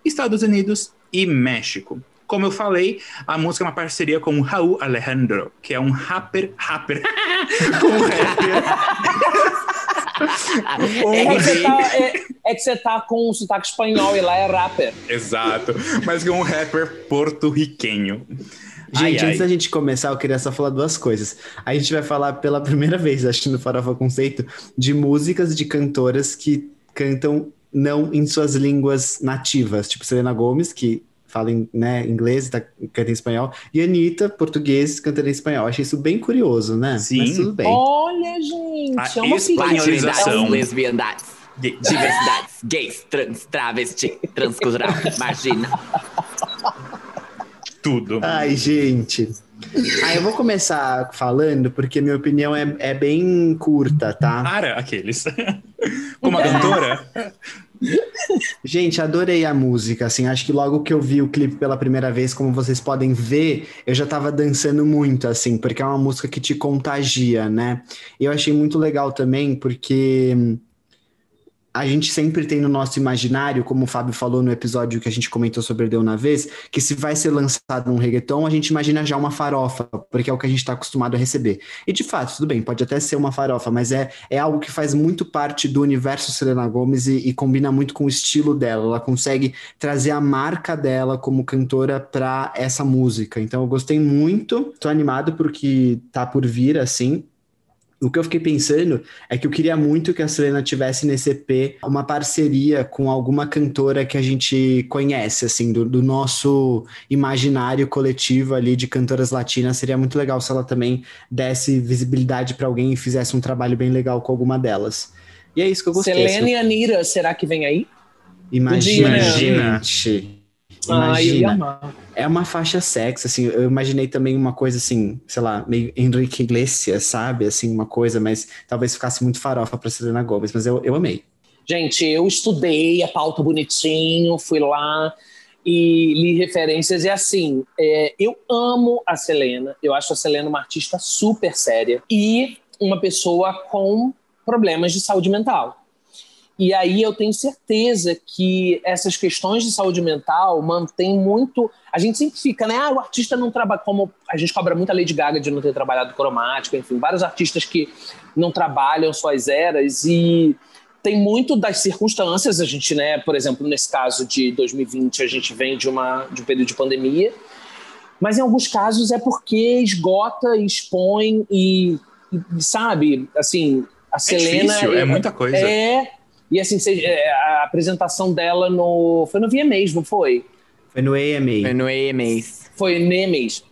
Estados Unidos e México. Como eu falei, a música é uma parceria com o Raul Alejandro, que é um rapper, rapper, um rapper. um É que, você tá, é, é que você tá com um sotaque espanhol e lá é rapper. Exato, mas que é um rapper porto-riquenho. Gente, Ai, antes ai. da gente começar, eu queria só falar duas coisas. A gente vai falar pela primeira vez, acho que no Farofa Conceito, de músicas de cantoras que cantam não em suas línguas nativas, tipo Selena Gomes, que fala em, né, inglês e tá, canta em espanhol, e Anitta, português, cantando em espanhol. Achei isso bem curioso, né? Sim. Mas tudo bem. Olha, gente, A é uma espanholização. Lesbiandades, Gay. diversidades, gays, trans, travesti, transcultural, margina. Tudo. Ai, gente. Ah, eu vou começar falando, porque minha opinião é, é bem curta, tá? Para aqueles. Como a cantora? Gente, adorei a música, assim, acho que logo que eu vi o clipe pela primeira vez, como vocês podem ver, eu já tava dançando muito, assim, porque é uma música que te contagia, né? E eu achei muito legal também, porque hum, a gente sempre tem no nosso imaginário, como o Fábio falou no episódio que a gente comentou sobre Deu na vez, que se vai ser lançado um reggaeton, a gente imagina já uma farofa, porque é o que a gente está acostumado a receber. E de fato, tudo bem, pode até ser uma farofa, mas é, é algo que faz muito parte do universo Selena Gomez e, e combina muito com o estilo dela. Ela consegue trazer a marca dela como cantora para essa música. Então eu gostei muito, tô animado porque tá por vir assim. O que eu fiquei pensando é que eu queria muito que a Selena tivesse nesse EP uma parceria com alguma cantora que a gente conhece, assim, do, do nosso imaginário coletivo ali de cantoras latinas. Seria muito legal se ela também desse visibilidade para alguém e fizesse um trabalho bem legal com alguma delas. E é isso que eu gostei. Selena e Anira, será que vem aí? Imagina, Imagina. Ah, Imagina. amar. É uma faixa sexy, assim, eu imaginei também uma coisa assim, sei lá, meio Henrique Iglesias, sabe? Assim, uma coisa, mas talvez ficasse muito farofa pra Selena Gomez, mas eu, eu amei. Gente, eu estudei a pauta bonitinho, fui lá e li referências. E assim, é, eu amo a Selena. Eu acho a Selena uma artista super séria e uma pessoa com problemas de saúde mental. E aí eu tenho certeza que essas questões de saúde mental mantêm muito. A gente sempre fica, né? Ah, o artista não trabalha. Como a gente cobra muito a Lady Gaga de não ter trabalhado cromática, enfim, vários artistas que não trabalham suas eras e tem muito das circunstâncias. A gente, né, por exemplo, nesse caso de 2020, a gente vem de, uma, de um período de pandemia, mas em alguns casos é porque esgota, expõe e, e, sabe, assim, a É Selena. difícil, é muita coisa. É. E assim, cê- é, a apresentação dela no. Foi no VMAs, não foi? Foi no AMA. Foi no AMAs. Foi no VMAs.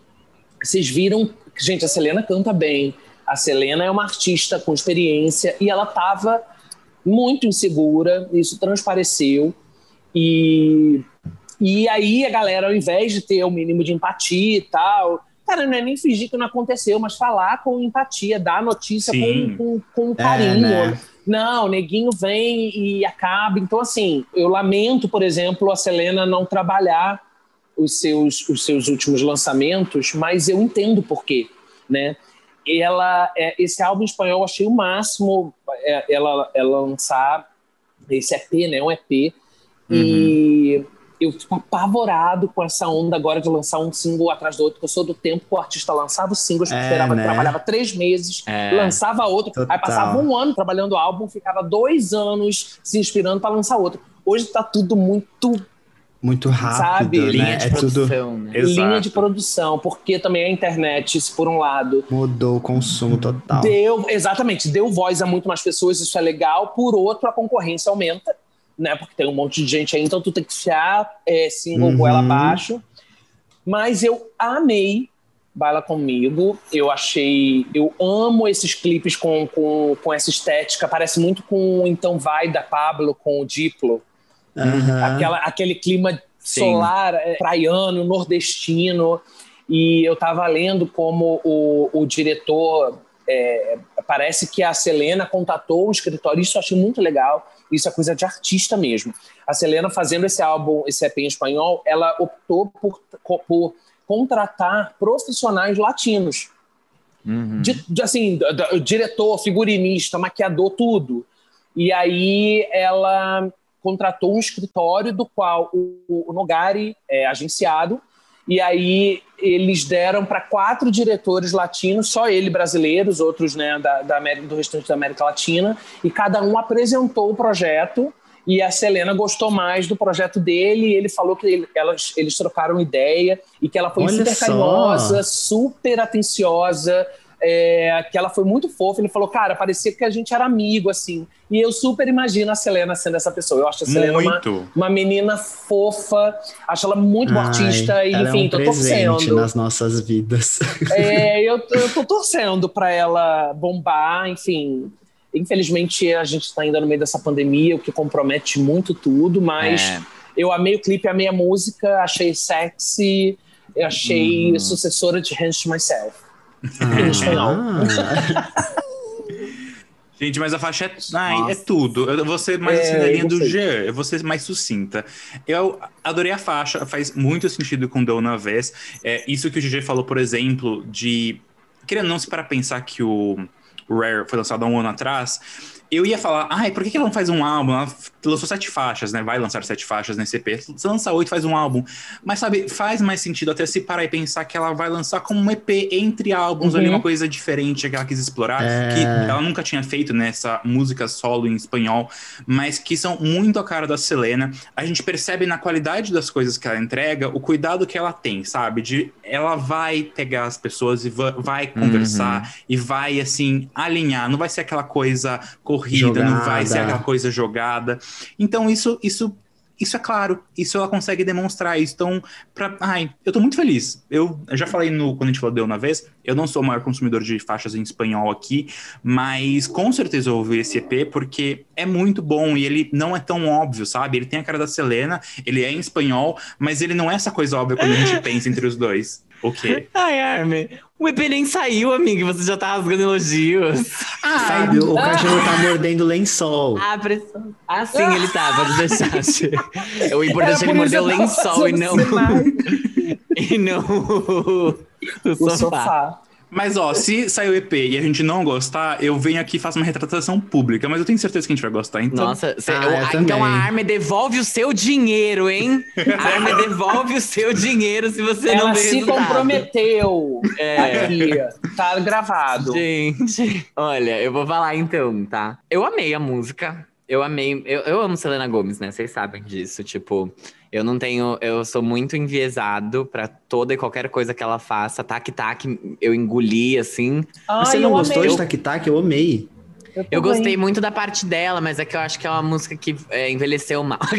Vocês viram. Gente, a Selena canta bem. A Selena é uma artista com experiência e ela estava muito insegura, isso transpareceu. E, e aí a galera, ao invés de ter o mínimo de empatia e tal, cara, não é nem fingir que não aconteceu, mas falar com empatia, dar a notícia Sim. com, com, com carinho. né? Não, o neguinho vem e acaba. Então, assim, eu lamento, por exemplo, a Selena não trabalhar os seus, os seus últimos lançamentos, mas eu entendo por quê, né? Ela, é, esse álbum espanhol eu achei o máximo é, ela, ela lançar esse EP, né? Um EP. E eu fico apavorado com essa onda agora de lançar um single atrás do outro, porque eu sou do tempo que o artista lançava os singles, É, esperava, né? trabalhava três meses, É. lançava outro, Total. aí passava um ano trabalhando o álbum, ficava dois anos se inspirando para lançar outro. Hoje tá tudo muito Muito rápido, Sabe, né? Linha de é tudo produção, né? Exato. linha de produção, porque também a internet, se por um lado, mudou o consumo total. deu, exatamente, deu voz a muito mais pessoas, isso é legal, por outro, a concorrência aumenta, né? Porque tem um monte de gente aí, então tu tem que fiar é, single com ela Uhum. abaixo. Mas eu amei Baila Comigo, eu achei, eu amo esses clipes com, com, com essa estética, parece muito com o Então Vai da Pablo com o Diplo. Aham. Aquela, aquele clima Sim. solar, é, praiano, nordestino. E eu estava lendo como o, o diretor. é, parece que a Selena contatou o escritório, isso eu achei muito legal. Isso é coisa de artista mesmo. A Selena fazendo esse álbum, esse EP em espanhol, ela optou por, por contratar profissionais latinos Uhum. de, de, assim, diretor, figurinista, maquiador, tudo. E aí ela contratou um escritório do qual o, o Nogari é agenciado. E aí eles deram para quatro diretores latinos, só ele brasileiro, os outros né, da, da América, do restante da América Latina, e cada um apresentou o projeto. E a Selena gostou mais do projeto dele, e ele falou que ele- elas, eles trocaram ideia e que ela foi Olha super só. carinhosa, super atenciosa. É, que ela foi muito fofa. Ele falou, cara, parecia que a gente era amigo, assim. E eu super imagino a Selena sendo essa pessoa. Eu acho a Selena uma, uma menina fofa, acho ela muito boa Ai, artista, e ela enfim, é um tô torcendo. nas nossas vidas. É, eu, eu tô torcendo pra ela bombar, enfim. Infelizmente, a gente tá ainda no meio dessa pandemia, o que compromete muito tudo, mas É. eu amei o clipe, amei a música, achei sexy, eu achei Uhum. sucessora de Hands to Myself. Em espanhol. Ah, Gente, mas a faixa é, ai, é tudo. Eu vou ser mais É, assim na linha eu do. G, eu vou ser mais sucinta. Eu adorei a faixa, faz muito sentido com Dona Vez. É, isso que o GG falou, por exemplo, de. Querendo não se para pensar que o Rare foi lançado há um ano atrás. Eu ia falar, ai, por que ela não faz um álbum? Ela lançou sete faixas, né? Vai lançar sete faixas nesse EP. Lança oito, faz um álbum. Mas, sabe, faz mais sentido até se parar e pensar que ela vai lançar como um EP entre álbuns ali, Uhum. uma coisa diferente que ela quis explorar, É. que ela nunca tinha feito nessa música solo em espanhol, mas que são muito a cara da Selena. A gente percebe na qualidade das coisas que ela entrega, o cuidado que ela tem, sabe? De ela vai pegar as pessoas e va- vai conversar e vai assim alinhar, não vai ser aquela coisa corrida, não vai ser Jogada. aquela coisa jogada. Então isso isso isso é claro, isso ela consegue demonstrar isso. Então, pra, ai, eu tô muito feliz. Eu, eu já falei no, quando a gente falou deu uma vez, eu não sou o maior consumidor de faixas em espanhol aqui, mas com certeza eu ouvi esse EP porque é muito bom e ele não é tão óbvio, sabe? Ele tem a cara da Selena, ele é em espanhol, mas ele não é essa coisa óbvia quando a gente pensa entre os dois. O quê? Ai, Armin, o EP nem saiu, amigo. Você já tá rasgando elogios. Fábio, o cachorro tá mordendo lençol. Ah, pressão. Ah, sim, ele tá, pode deixar. Che. O importante é, por ele morder o lençol e não, e não o, o O sofá. sofá. Mas ó, se sair o EP e a gente não gostar, eu venho aqui e faço uma retratação pública, mas eu tenho certeza que a gente vai gostar, então. Nossa, cê- Ah, o- eu também. então a Armin devolve o seu dinheiro, hein? A Armin devolve o seu dinheiro se você não Ela vê se resultado. comprometeu. É. Aqui, tá gravado. Gente, olha, eu vou falar então, tá? Eu amei a música. Eu amei. Eu, eu amo Selena Gomes, né? Vocês sabem disso. Tipo, eu não tenho. Eu sou muito enviesado pra toda e qualquer coisa que ela faça. Tac-tac, eu engoli, assim. Ai, Você não eu gostou amei. de Tac Tac? Eu amei. Eu também. gostei muito da parte dela, mas é que eu acho que é uma música que é, envelheceu mal.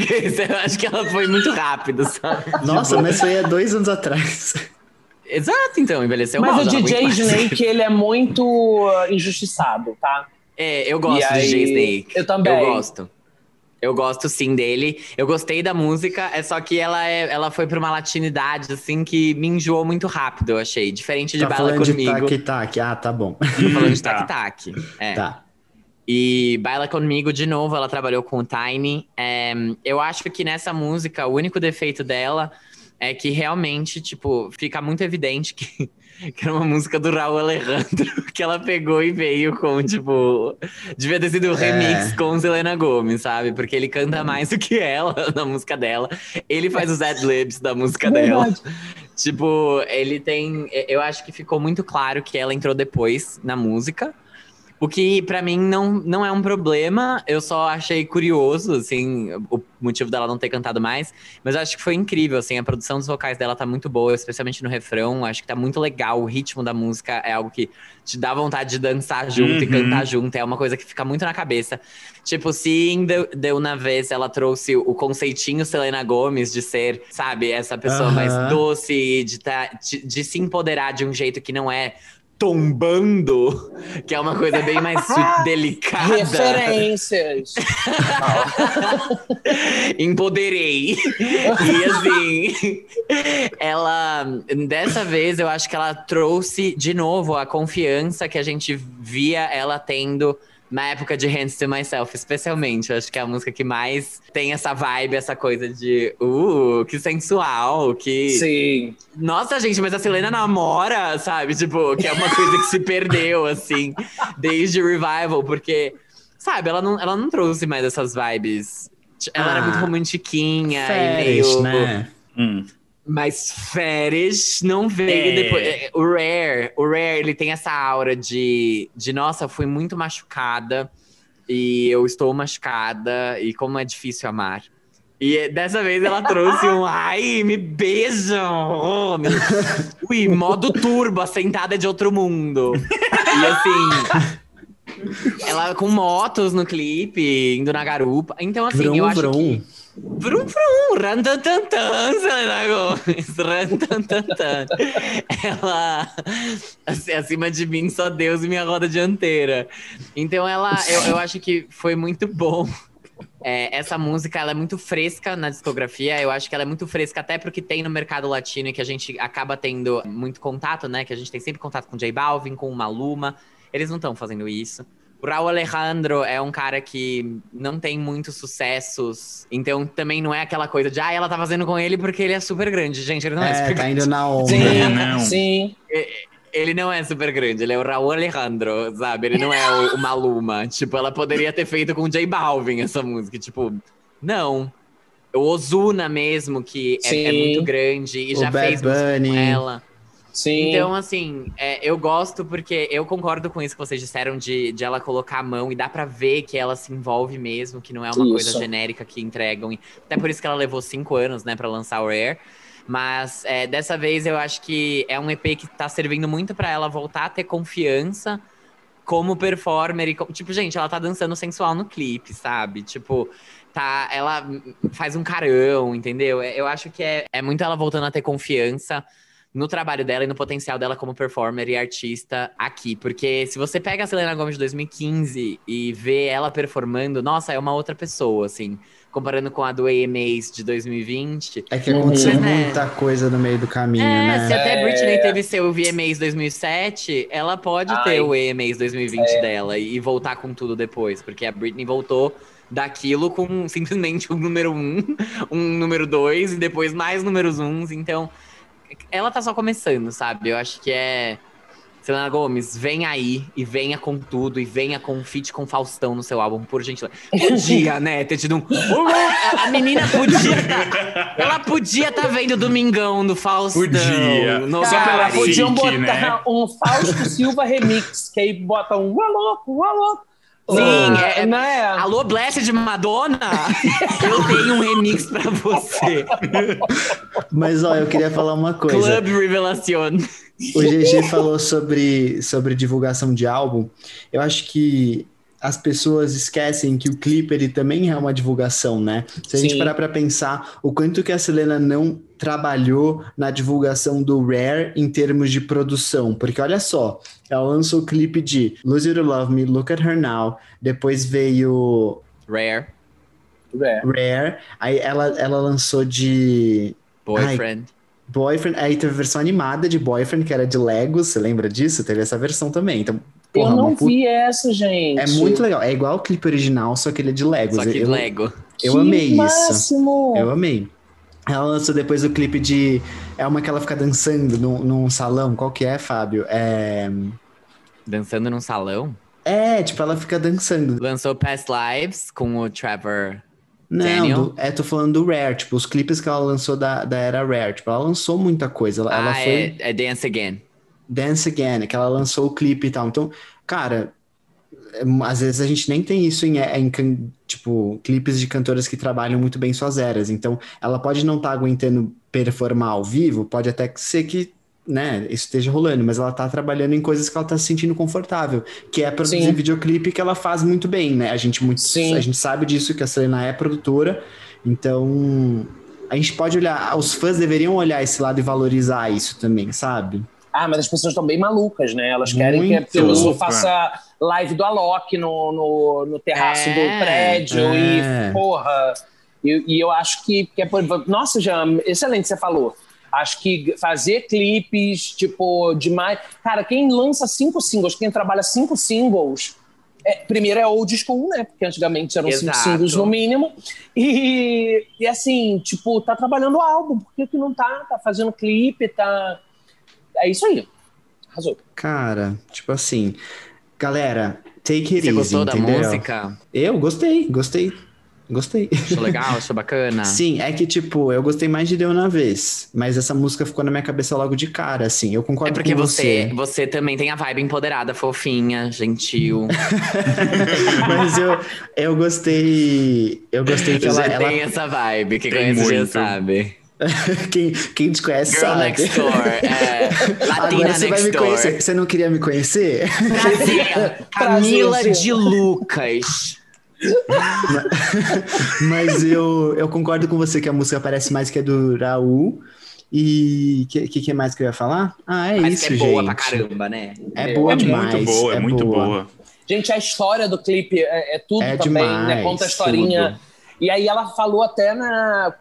eu acho que ela foi muito rápido, sabe? Nossa, mas foi há dois anos atrás. Exato, então, envelheceu mal. Mas o DJ. Snake, ele é muito injustiçado, tá? É, eu gosto E do aí, DJ Snake. eu também. Eu gosto. Eu gosto sim dele. Eu gostei da música, é só que ela, é, ela foi pra uma latinidade, assim, que me enjoou muito rápido, eu achei. Diferente de Tá Baila falando de Comigo. Tac Tac. Ah, tá bom. Tô falando de Tá. tac-tac. É. Tá. E Baila Comigo, de novo, ela trabalhou com o Tiny. É, eu acho que nessa música, o único defeito dela é que realmente, tipo, fica muito evidente que, que era uma música do Raul Alejandro, que ela pegou e veio com, tipo. Devia ter sido um É. remix com Selena Gomes, sabe? Porque ele canta mais do que ela na música dela. Ele faz os ad-libs da música dela. Tipo, ele tem. Eu acho que ficou muito claro que ela entrou depois na música. O que pra mim não, não é um problema. Eu só achei curioso, assim, o motivo dela não ter cantado mais. Mas eu acho que foi incrível, assim, a produção dos vocais dela tá muito boa, especialmente no refrão. Acho que tá muito legal. O ritmo da música é algo que te dá vontade de dançar junto e Uhum. cantar junto. É uma coisa que fica muito na cabeça. Tipo, se em Deu- Deu uma vez ela trouxe o conceitinho Selena Gomes de ser, sabe, essa pessoa Aham. mais doce, de, tá, de, de se empoderar de um jeito que não é tombando, que é uma coisa bem mais delicada. Referências. Empoderei. E assim, ela. Dessa vez eu acho que ela trouxe de novo a confiança que a gente via ela tendo na época de Hands to Myself, especialmente. Eu acho que é a música que mais tem essa vibe, essa coisa de. Uh, que sensual, que. Sim. Nossa, gente, mas a Selena namora, sabe? Tipo, que é uma coisa que se perdeu, assim, desde o Revival, porque, sabe, ela não, ela não trouxe mais essas vibes. Ela era Ah, muito romantiquinha e Férias, meio. né? Hum. Mas Férias não veio É. depois. É, O Rare, o Rare, ele tem essa aura de, de nossa, fui muito machucada e eu estou machucada e como é difícil amar. E dessa vez ela trouxe um ai, me beijam! Oh. Ui, modo turbo, a sentada de outro mundo. E assim, ela com motos no clipe, indo na garupa. Então, assim, Vrum, eu acho vrum. que. Vrum, vrum, rantantantan, Selena Gomes, rantantantan. Ela, assim, acima de mim, só Deus e minha roda dianteira. Então, ela, eu, eu acho que foi muito bom. É, essa música ela é muito fresca na discografia. Eu acho que ela é muito fresca até porque tem no mercado latino e que a gente acaba tendo muito contato, né? Que a gente tem sempre contato com J Balvin, com Maluma. Eles não estão fazendo isso. O Raul Alejandro é um cara que não tem muitos sucessos. Então também não é aquela coisa de, ah, ela tá fazendo com ele porque ele é super grande. Gente, ele não é, É, super tá grande. indo na onda. Sim, Não. sim. Ele não é super grande, ele é o Raul Alejandro, sabe? Ele não é o, o Maluma. Tipo, ela poderia ter feito com o J Balvin essa música. Tipo, não. O Ozuna mesmo, que é, é muito grande e O já Bad fez música com Bunny. ela. Sim. Então, assim, é, eu gosto porque eu concordo com isso que vocês disseram de, de ela colocar a mão e dá pra ver que ela se envolve mesmo, que não é uma Isso. coisa genérica que entregam. Até por isso que ela levou cinco anos, né, pra lançar o Rare. Mas é, dessa vez eu acho que é um EP que tá servindo muito pra ela voltar a ter confiança como performer. E, tipo, gente, ela tá dançando sensual no clipe, sabe? Tipo, tá, ela faz um carão, entendeu? Eu acho que é, é muito ela voltando a ter confiança no trabalho dela e no potencial dela como performer e artista aqui. Porque se você pega a Selena Gomez de 2015 e vê ela performando, nossa, é uma outra pessoa, assim. Comparando com a do AMAs de 2020. É que aconteceu Uhum. muita coisa no meio do caminho, É, né? se até É. Britney teve seu VMAs 2007, ela pode Ai. ter o AMAs 2020 dela e voltar com tudo depois. Porque a Britney voltou daquilo com simplesmente um número um, um número dois e depois mais números uns. Então, ela tá só começando, sabe? Eu acho que é. Selena Gomes, vem aí e venha com tudo e venha com um feat com Faustão no seu álbum, por gentileza. Podia, né? Ter tido um. A menina podia. tá- ela podia estar vendo Domingão do Faustão. Podia. No Só pela Gari. chique, podiam botar né? um Fausto Silva remix, que aí bota um ué louco. Sim, Ah, é- né? Alô, Blessed Madonna? Eu tenho um remix pra você. Mas, ó, eu queria falar uma coisa. Club Revelación. O GG falou sobre, sobre divulgação de álbum. Eu acho que as pessoas esquecem que o clipe ele também é uma divulgação, né? Se a gente Sim. parar pra pensar o quanto que a Selena não trabalhou na divulgação do Rare em termos de produção, porque olha só, ela lançou o clipe de Lose You to Love Me, Look at Her Now, depois veio Rare. É. Rare, aí ela, ela lançou de Boyfriend. Boyfriend, aí teve a versão animada de Boyfriend, que era de Legos, você lembra disso? Teve essa versão também. Então, porra, eu não puta- vi essa, gente. É muito legal. É igual o clipe original, só que ele é de Legos. Só que eu, Lego. eu Que amei isso. máximo. Eu amei. Ela lançou depois o clipe de. É uma que ela fica dançando num, num salão. Qual que é, Fábio? É. Dançando num salão. É, tipo, ela fica dançando. Lançou Past Lives com o Trevor. Não, do- é, tô falando do Rare, tipo, os clipes que ela lançou da, da era Rare. Tipo, ela lançou muita coisa. Ela, ela ah, foi. é, é Dance Again. Dance Again, que ela lançou o clipe e tal. Então, cara, é, às vezes a gente nem tem isso em, em can- tipo, clipes de cantoras que trabalham muito bem suas eras. Então, ela pode não estar aguentando performar ao vivo, pode até ser que, né, isso esteja rolando, mas ela tá trabalhando em coisas que ela tá se sentindo confortável, que é produzir Sim. videoclipe que ela faz muito bem, né? A gente muito, Sim. a gente sabe disso que a Selena é produtora, então a gente pode olhar, os fãs deveriam olhar esse lado e valorizar isso também, sabe? Ah, mas as pessoas estão bem malucas, né? Elas querem que a Muito. pessoa faça live do Alok no, no, no terraço É. do prédio É. e, porra. E, e eu acho que, que é por... Nossa, Jean, excelente você falou. Acho que fazer clipes, tipo, demais. Cara, quem lança cinco singles, quem trabalha cinco singles, é, primeiro é old school, né? Porque antigamente eram cinco Exato. singles no mínimo. E, e assim, tipo, tá trabalhando álbum. Por que, que não tá? Tá fazendo clipe, tá. É isso aí. Arrasou. Cara, tipo assim, galera, take it Você easy, gostou da entendeu? música? Eu gostei, gostei. Gostei. Achou legal? Achou bacana? Sim, é que, tipo, eu gostei mais de Deu na Vez, mas essa música ficou na minha cabeça logo de cara, assim. Eu concordo É porque com você, você. você também tem a vibe empoderada, fofinha, gentil. mas eu, eu gostei. Eu gostei que ela. Você ela- tem essa vibe, quem Tem conhece já sabe. quem, quem te conhece Girl sabe. next door, é. Latina Agora você vai me door. conhecer. Você não queria me conhecer? Prazer, Camila Prazer. de Lucas. Mas eu, eu concordo com você que a música parece mais que é do Raul. E o que, que, que mais que eu ia falar? Ah, é Mas isso, é gente. boa pra caramba, né? É boa É demais. muito boa, é, muito boa. Gente, a história do clipe é, é tudo É também, né? demais, Conta a historinha. tudo. E aí ela falou até na.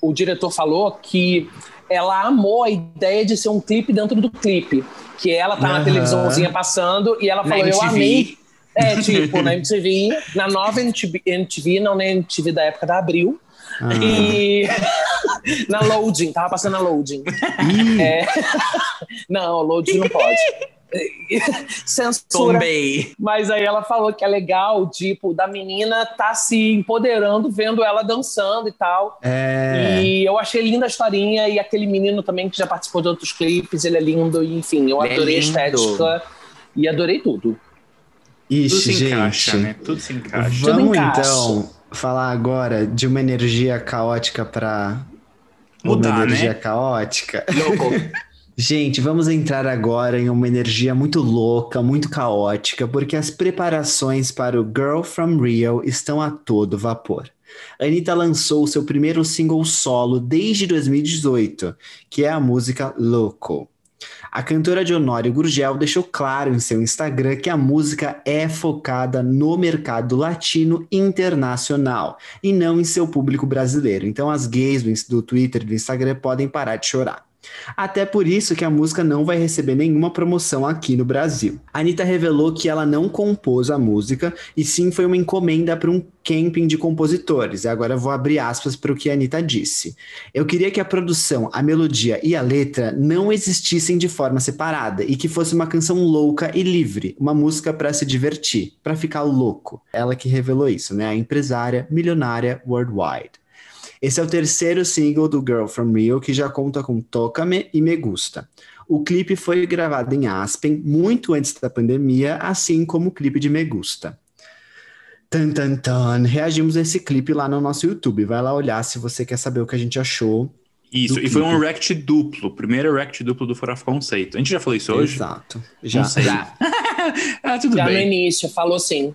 O diretor falou que ela amou a ideia de ser um clipe dentro do clipe. Que ela tá na Aham. televisãozinha passando e ela Na falou: Eu amei. É, tipo, na MTV, na nova MTV, MTV, não na MTV da época da Abril. Ah. E na Loading, tava passando na Loading. É. Não, Loading não pode. Censura. Tombei. Mas aí ela falou que é legal, tipo, da menina tá se empoderando, vendo ela dançando e tal. É. E eu achei linda a historinha, e aquele menino também que já participou de outros clipes, ele é lindo, e enfim, eu Ele é adorei a lindo. estética e adorei tudo. Tudo Ixi, se gente. encaixa, né? Tudo se encaixa. Tudo Vamos encaixa. então falar agora de uma energia caótica para Mudar, uma energia né? caótica. Louco. Gente, vamos entrar agora em uma energia muito louca, muito caótica, porque as preparações para o Girl from Rio estão a todo vapor. Anitta lançou seu primeiro single solo desde 2018, que é a música Louco. A cantora de Honório Gurgel deixou claro em seu Instagram que a música é focada no mercado latino internacional e não em seu público brasileiro. Então as gays do Twitter e do Instagram podem parar de chorar. Até por isso que a música não vai receber nenhuma promoção aqui no Brasil. Anitta revelou que ela não compôs a música, e sim foi uma encomenda para um camping de compositores. E agora vou abrir aspas para o que a Anitta disse. Eu queria que a produção, a melodia e a letra não existissem de forma separada e que fosse uma canção louca e livre, uma música para se divertir, para ficar louco. Ela que revelou isso, né? A empresária milionária worldwide. Esse é o terceiro single do Girl From Rio, que já conta com Toca-me e Me Gusta. O clipe foi gravado em Aspen muito antes da pandemia, assim como o clipe de Me Gusta. Tan, tan, tan. Reagimos a esse clipe lá no nosso YouTube. Vai lá olhar se você quer saber o que a gente achou. Isso, e foi um react duplo. Primeiro react duplo do Fora Conceito. A gente já falou isso hoje? Exato. Já. Já. Ah, tudo Já no bem. início, falou sim.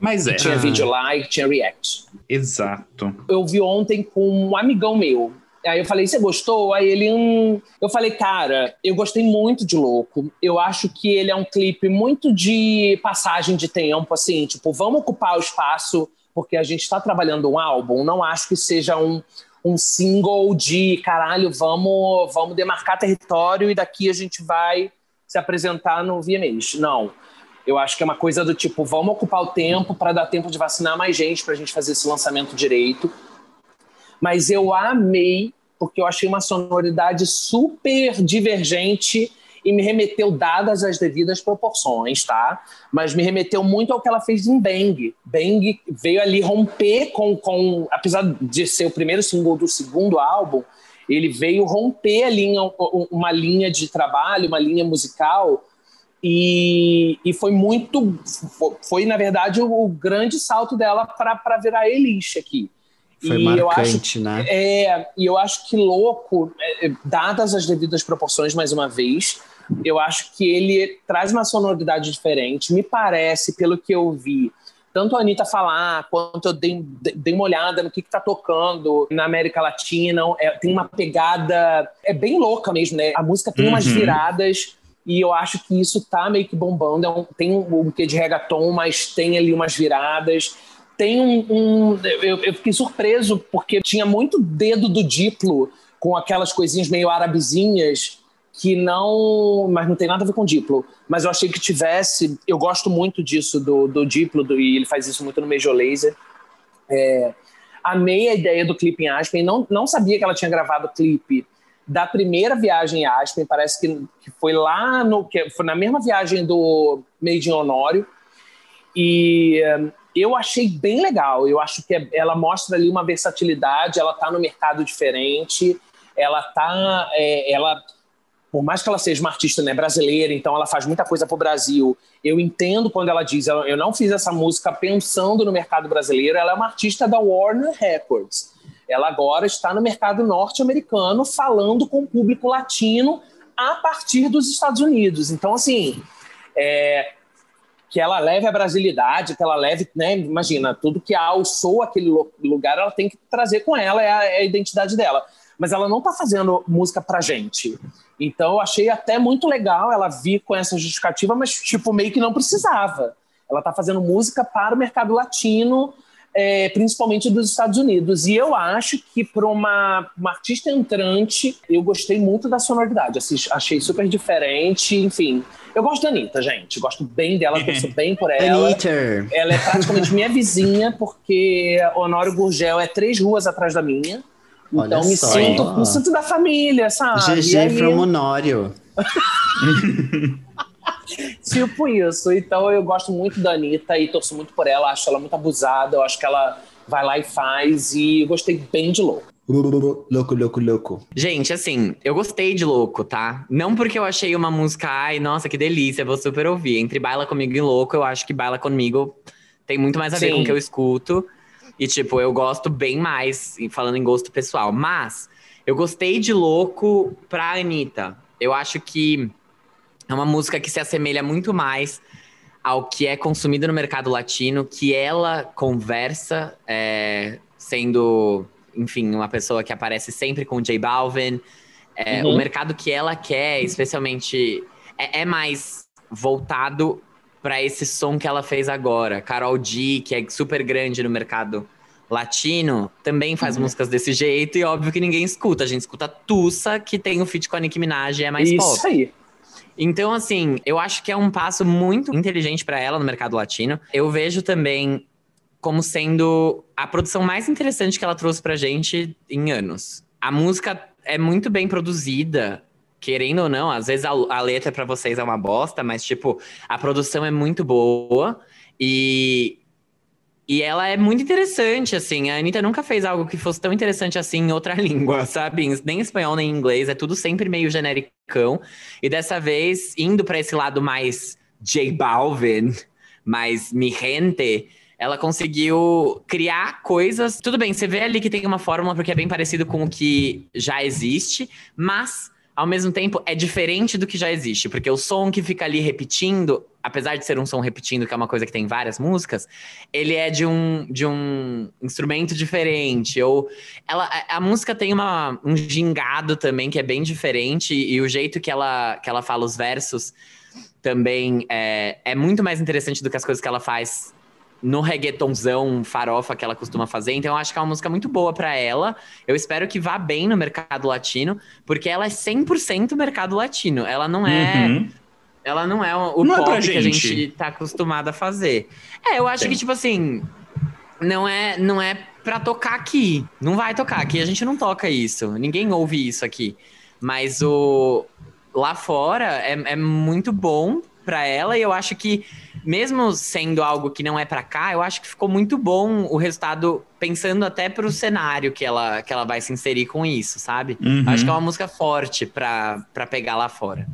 Mas é. Tinha Ah. vídeo lá e tinha react. Exato. eu vi ontem com um amigão meu. Aí eu falei, você gostou? Aí ele, hum... Eu falei, cara, eu gostei muito de Louco. Eu acho que ele é um clipe muito de passagem de tempo, assim, tipo, vamos ocupar o espaço porque a gente está trabalhando um álbum. Não acho que seja um, um single de caralho, vamos, vamos demarcar território e daqui a gente vai se apresentar no VMAs. Não. Eu acho que é uma coisa do tipo, vamos ocupar o tempo para dar tempo de vacinar mais gente para a gente fazer esse lançamento direito. Mas eu amei, porque eu achei uma sonoridade super divergente e me remeteu, dadas as devidas proporções, tá? Mas me remeteu muito ao que ela fez em Bang. Bang veio ali romper com, com apesar de ser o primeiro single do segundo álbum, ele veio romper ali uma linha de trabalho, uma linha musical e, e foi muito. Foi, na verdade, o, o grande salto dela para virar Elish aqui. Foi e marcante, eu acho, né? É, e eu acho que Louco, é, dadas as devidas proporções, mais uma vez, eu acho que ele traz uma sonoridade diferente. Me parece, pelo que eu vi, tanto a Anitta falar, quanto eu dei, dei uma olhada no que está tocando na América Latina. É, tem uma pegada. É bem louca mesmo, né? A música tem umas Uhum. viradas. E eu acho que isso tá meio que bombando. É um- tem um, quê de reggaeton, mas tem ali umas viradas. Tem um. um- eu, eu fiquei surpreso, porque tinha muito dedo do Diplo com aquelas coisinhas meio arabezinhas que não. Mas não tem nada a ver com Diplo. Mas eu achei que tivesse. Eu gosto muito disso do, do Diplo, do- e ele faz isso muito no Major Laser. É, amei a ideia do clipe em Aspen. Não, não sabia que ela tinha gravado o clipe da primeira viagem em Aspen. Parece que, que foi lá no. Que foi na mesma viagem do Made in Honório. E, eu achei bem legal. Eu acho que é, ela mostra ali uma versatilidade, ela tá no mercado diferente, ela tá. É, ela, por mais que ela seja uma artista né, brasileira, então ela faz muita coisa pro Brasil. Eu entendo quando ela diz, eu não fiz essa música pensando no mercado brasileiro, ela é uma artista da Warner Records. Ela agora está no mercado norte-americano falando com o público latino a partir dos Estados Unidos. Então, assim, é, que ela leve a brasilidade, que ela leve, né, imagina, tudo que alçou aquele lugar, ela tem que trazer com ela, é a, é a identidade dela. Mas ela não está fazendo música pra gente. Então eu achei até muito legal ela vir com essa justificativa, mas tipo, meio que não precisava. Ela está fazendo música para o mercado latino, é, principalmente dos Estados Unidos. E eu acho que para uma, uma, artista entrante, eu gostei muito da sonoridade. achei super diferente, enfim. Eu gosto da Anitta, gente. Gosto bem dela, torço bem por ela. Anitta. Ela é praticamente minha vizinha, porque Honório Gurgel é três ruas atrás da minha. Olha então me só, sinto, me sinto da família, sabe? GG aí... from Honório. tipo isso. Então eu gosto muito da Anitta e torço muito por ela. Acho ela muito abusada. Eu acho que ela vai lá e faz. E eu gostei bem de louco. Louco, louco, louco. Gente, assim, eu gostei de Louco, tá? Não porque eu achei uma música, ai, nossa, que delícia, vou super ouvir. Entre Baila Comigo e Louco, eu acho que Baila Comigo tem muito mais a ver Sim. com o que eu escuto. E, tipo, eu gosto bem mais, falando em gosto pessoal. Mas, eu gostei de Louco pra Anitta. Eu acho que é uma música que se assemelha muito mais ao que é consumido no mercado latino, que ela conversa, é, sendo, enfim, uma pessoa que aparece sempre com J Balvin. É, uhum. O mercado que ela quer, especialmente, é, é mais voltado para esse som que ela fez agora. Carol D, que é super grande no mercado latino, também faz uhum. músicas desse jeito e óbvio que ninguém escuta. A gente escuta Tussa, que tem o um feat com a Nicki Minaj e é mais Isso pop. Isso aí. Então, assim, eu acho que é um passo muito inteligente para ela no mercado latino. Eu vejo também como sendo a produção mais interessante que ela trouxe pra gente em anos. A música é muito bem produzida, querendo ou não, às vezes a, a letra para vocês é uma bosta, mas tipo, a produção é muito boa e e ela é muito interessante, assim. A Anitta nunca fez algo que fosse tão interessante assim em outra língua, sabe? Nem espanhol, nem inglês. É tudo sempre meio genericão. E dessa vez, indo para esse lado mais J Balvin, mais mi gente, ela conseguiu criar coisas. Tudo bem, você vê ali que tem uma fórmula porque é bem parecido com o que já existe, mas ao mesmo tempo é diferente do que já existe, porque o som que fica ali repetindo, apesar de ser um som repetindo, que é uma coisa que tem várias músicas, ele é de um, de um instrumento diferente, ou ela, a, música tem uma, um gingado também que é bem diferente, e o jeito que ela, que ela fala os versos também é, é muito mais interessante do que as coisas que ela faz no reggaetonzão farofa que ela costuma fazer. Então eu acho que é uma música muito boa para ela. Eu espero que vá bem no mercado latino, porque ela é 100% mercado latino. Ela não é Uhum. Ela não é o Não é pop pra que a gente. tá acostumado a fazer. É, eu acho Sim. que tipo assim, não é não é para tocar aqui. Não vai tocar aqui, a gente não toca isso. Ninguém ouve isso aqui. Mas o lá fora é, é muito bom pra ela e eu acho que mesmo sendo algo que não é pra cá, eu acho que ficou muito bom o resultado pensando até pro cenário que ela, que ela vai se inserir com isso, sabe? Uhum. Acho que é uma música forte pra, pra pegar lá fora.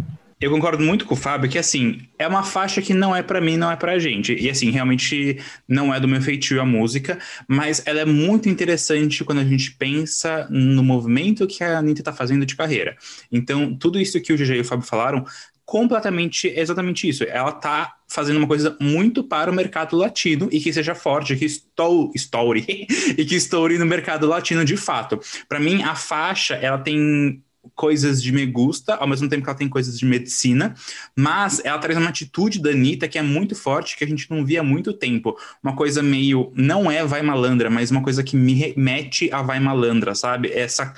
Eu concordo muito com o Fábio que, assim, é uma faixa que não é pra mim, não é pra gente. E, assim, realmente não é do meu feitio a música, mas ela é muito interessante quando a gente pensa no movimento que a Anitta tá fazendo de carreira. Então, tudo isso que o GG e o Fábio falaram, completamente, exatamente isso. Ela tá fazendo uma coisa muito para o mercado latino e que seja forte, que estou, story, e que estoure no mercado latino de fato. Pra mim, a faixa, ela tem coisas de me gusta, ao mesmo tempo que ela tem coisas de medicina, mas ela traz uma atitude da Anitta que é muito forte, que a gente não via há muito tempo. Uma coisa meio, não é vai malandra, mas uma coisa que me remete a vai malandra, sabe? Essa,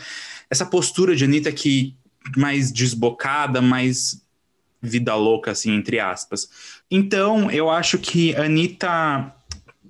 essa postura de Anitta que mais desbocada, mais vida louca, assim, entre aspas. Então, eu acho que a Anitta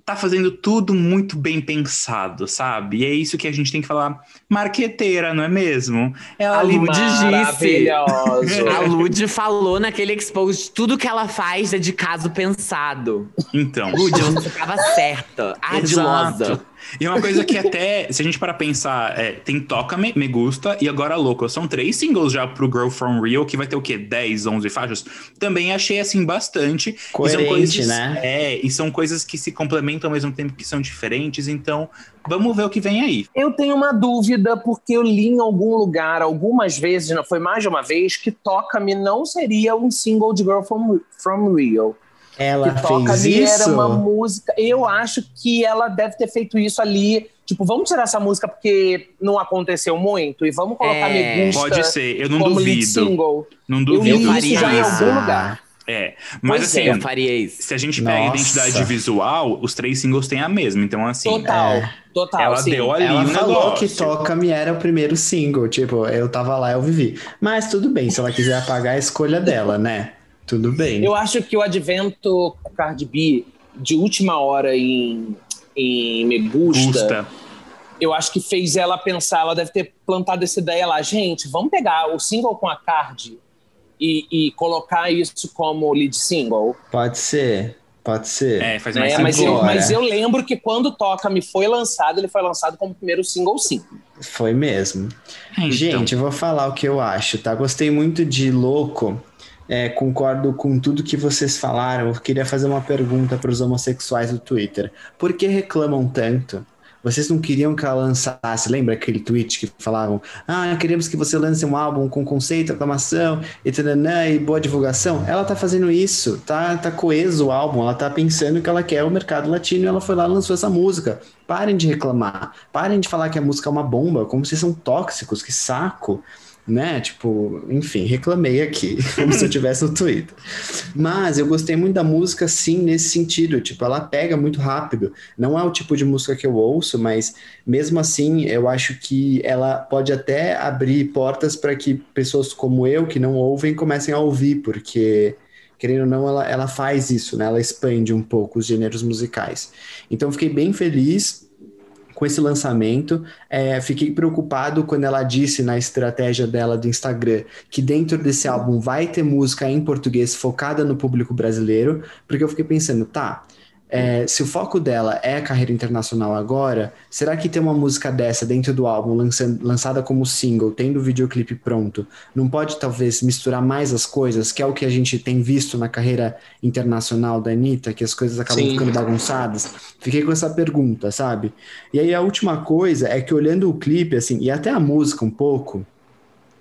tá fazendo tudo muito bem pensado, sabe? E é isso que a gente tem que falar. Marqueteira, não é mesmo? Ela a Lud disse. A Lud falou naquele expose tudo que ela faz é de caso pensado. Então. Lud, você tava certa. Ardilosa. Exato. E uma coisa que até, se a gente para pensar, é, tem Toca Me, Me Gusta e agora Louco. São três singles já pro Girl From Rio, que vai ter o quê? 10, 11 faixas? Também achei, assim, bastante. Coerente, e são coisas, né? É, e são coisas que se complementam ao mesmo tempo que são diferentes. Então, vamos ver o que vem aí. Eu tenho uma dúvida, porque eu li em algum lugar, algumas vezes, não foi mais de uma vez, que Toca-me não seria um single de Girl From, from Rio. Ela que fez Toca-me isso? era uma música. Eu acho que ela deve ter feito isso ali. Tipo, vamos tirar essa música porque não aconteceu muito e vamos colocar É, Me Gusta Pode ser, eu não como duvido. single. Não Eu duvido. li Eu isso faria já em isso. algum lugar. É, mas Pois é, assim, Eu faria isso. se a gente pega a Nossa. identidade visual, os três singles têm a mesma. Então, assim, Total, É. total. ela sim. deu ali Ela um falou negócio. que Toca-me era o primeiro single. Tipo, eu tava lá, eu vivi. Mas tudo bem, se ela quiser apagar a escolha dela, né? Tudo bem. Eu acho que o advento Cardi B de última hora em, em Me Gusta, eu acho que fez ela pensar, ela deve ter plantado essa ideia lá, gente, vamos pegar o single com a Cardi e, e colocar isso como lead single. Pode ser, pode ser. É, faz mais sentido. mas, eu, mas eu lembro que quando Toca Me foi lançado, ele foi lançado como primeiro single sim. Foi mesmo. Então, Gente, eu vou falar o que eu acho, tá? Gostei muito de Louco. É, concordo com tudo que vocês falaram. Eu queria fazer uma pergunta para os homossexuais do Twitter. Por que reclamam tanto? Vocês não queriam que ela lançasse? Lembra aquele tweet que falavam: Ah, queremos que você lance um álbum com conceito, aclamação e tananã, e boa divulgação? Ela tá fazendo isso, tá, tá coeso o álbum, ela tá pensando que ela quer o mercado latino e ela foi lá e lançou essa música. Parem de reclamar, parem de falar que a música é uma bomba, como vocês são tóxicos, que saco né? Tipo, enfim, reclamei aqui, como se eu tivesse no Twitter. Mas eu gostei muito da música, sim, nesse sentido. Tipo, ela pega muito rápido. Não é o tipo de música que eu ouço, mas mesmo assim, eu acho que ela pode até abrir portas para que pessoas como eu, que não ouvem, comecem a ouvir, porque. Querendo ou não, ela, ela faz isso, né? Ela expande um pouco os gêneros musicais. Então, fiquei bem feliz com esse lançamento. É, fiquei preocupado quando ela disse na estratégia dela do Instagram que dentro desse álbum vai ter música em português focada no público brasileiro, porque eu fiquei pensando, tá. É, se o foco dela é a carreira internacional agora, será que ter uma música dessa dentro do álbum, lançando- lançada como single, tendo o videoclipe pronto, não pode talvez misturar mais as coisas, que é o que a gente tem visto na carreira internacional da Anitta, que as coisas acabam Sim. ficando bagunçadas? Fiquei com essa pergunta, sabe? E aí a última coisa é que olhando o clipe, assim, e até a música um pouco,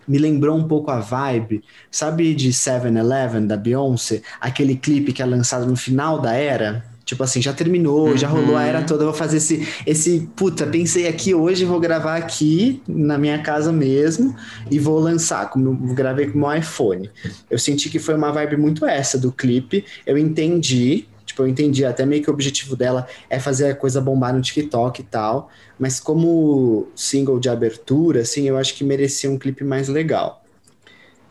me lembrou um pouco a vibe, sabe de 7-Eleven da Beyoncé? Aquele clipe que é lançado no final da era? Tipo assim, já terminou, já rolou a era toda, eu vou fazer esse, esse, puta, pensei aqui hoje, vou gravar aqui na minha casa mesmo e vou lançar, como gravei com o meu iPhone. Eu senti que foi uma vibe muito essa do clipe, eu entendi, tipo, eu entendi até meio que o objetivo dela é fazer a coisa bombar no TikTok e tal, mas como single de abertura, assim, eu acho que merecia um clipe mais legal.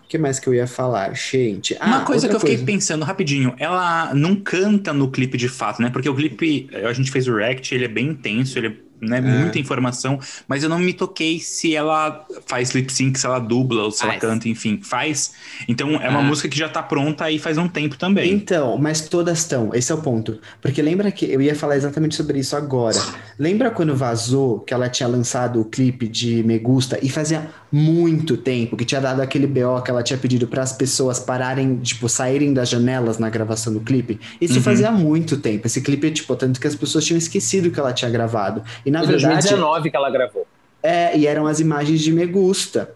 O que mais que eu ia falar, gente? Uma Ah, coisa que eu fiquei pensando rapidinho, ela não canta no clipe de fato, né? Porque o clipe, a gente fez o react, ele é bem intenso, ele é né, muita informação, mas eu não me toquei se ela faz lip sync, se ela dubla, ou se ela Faz. canta, enfim, faz. Então é uma Ah. música que já tá pronta aí faz um tempo também. Então, mas todas estão, esse é o ponto. Porque lembra que eu ia falar exatamente sobre isso agora. Lembra quando vazou que ela tinha lançado o clipe de Me Gusta e fazia muito tempo que tinha dado aquele BO que ela tinha pedido para as pessoas pararem, tipo, saírem das janelas na gravação do clipe? Isso Uhum. fazia muito tempo. Esse clipe, tipo, tanto que as pessoas tinham esquecido que ela tinha gravado. E na Em verdade, 2019 que ela gravou. é, e eram as imagens de Me Gusta.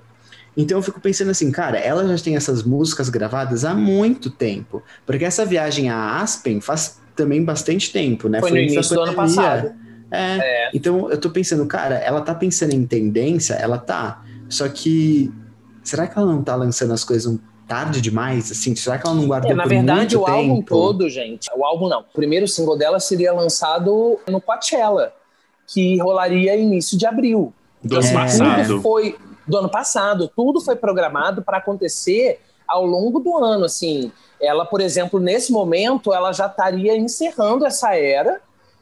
Então eu fico pensando assim, cara, ela já tem essas músicas gravadas há muito tempo. Porque essa viagem a Aspen faz também bastante tempo, né? Foi no antes da início do ano passado. É, Então eu tô pensando, cara, ela tá pensando em tendência, ela tá. Só que será que ela não tá lançando as coisas um tarde demais? Assim, será que ela não guardou É, na verdade, o álbum tempo? todo, gente, o álbum não. O primeiro single dela seria lançado no Coachella, que rolaria início de abril. Do ano É. passado. Tudo foi do ano passado, tudo foi programado para acontecer ao longo do ano, assim. Ela, por exemplo, nesse momento, ela já estaria encerrando essa era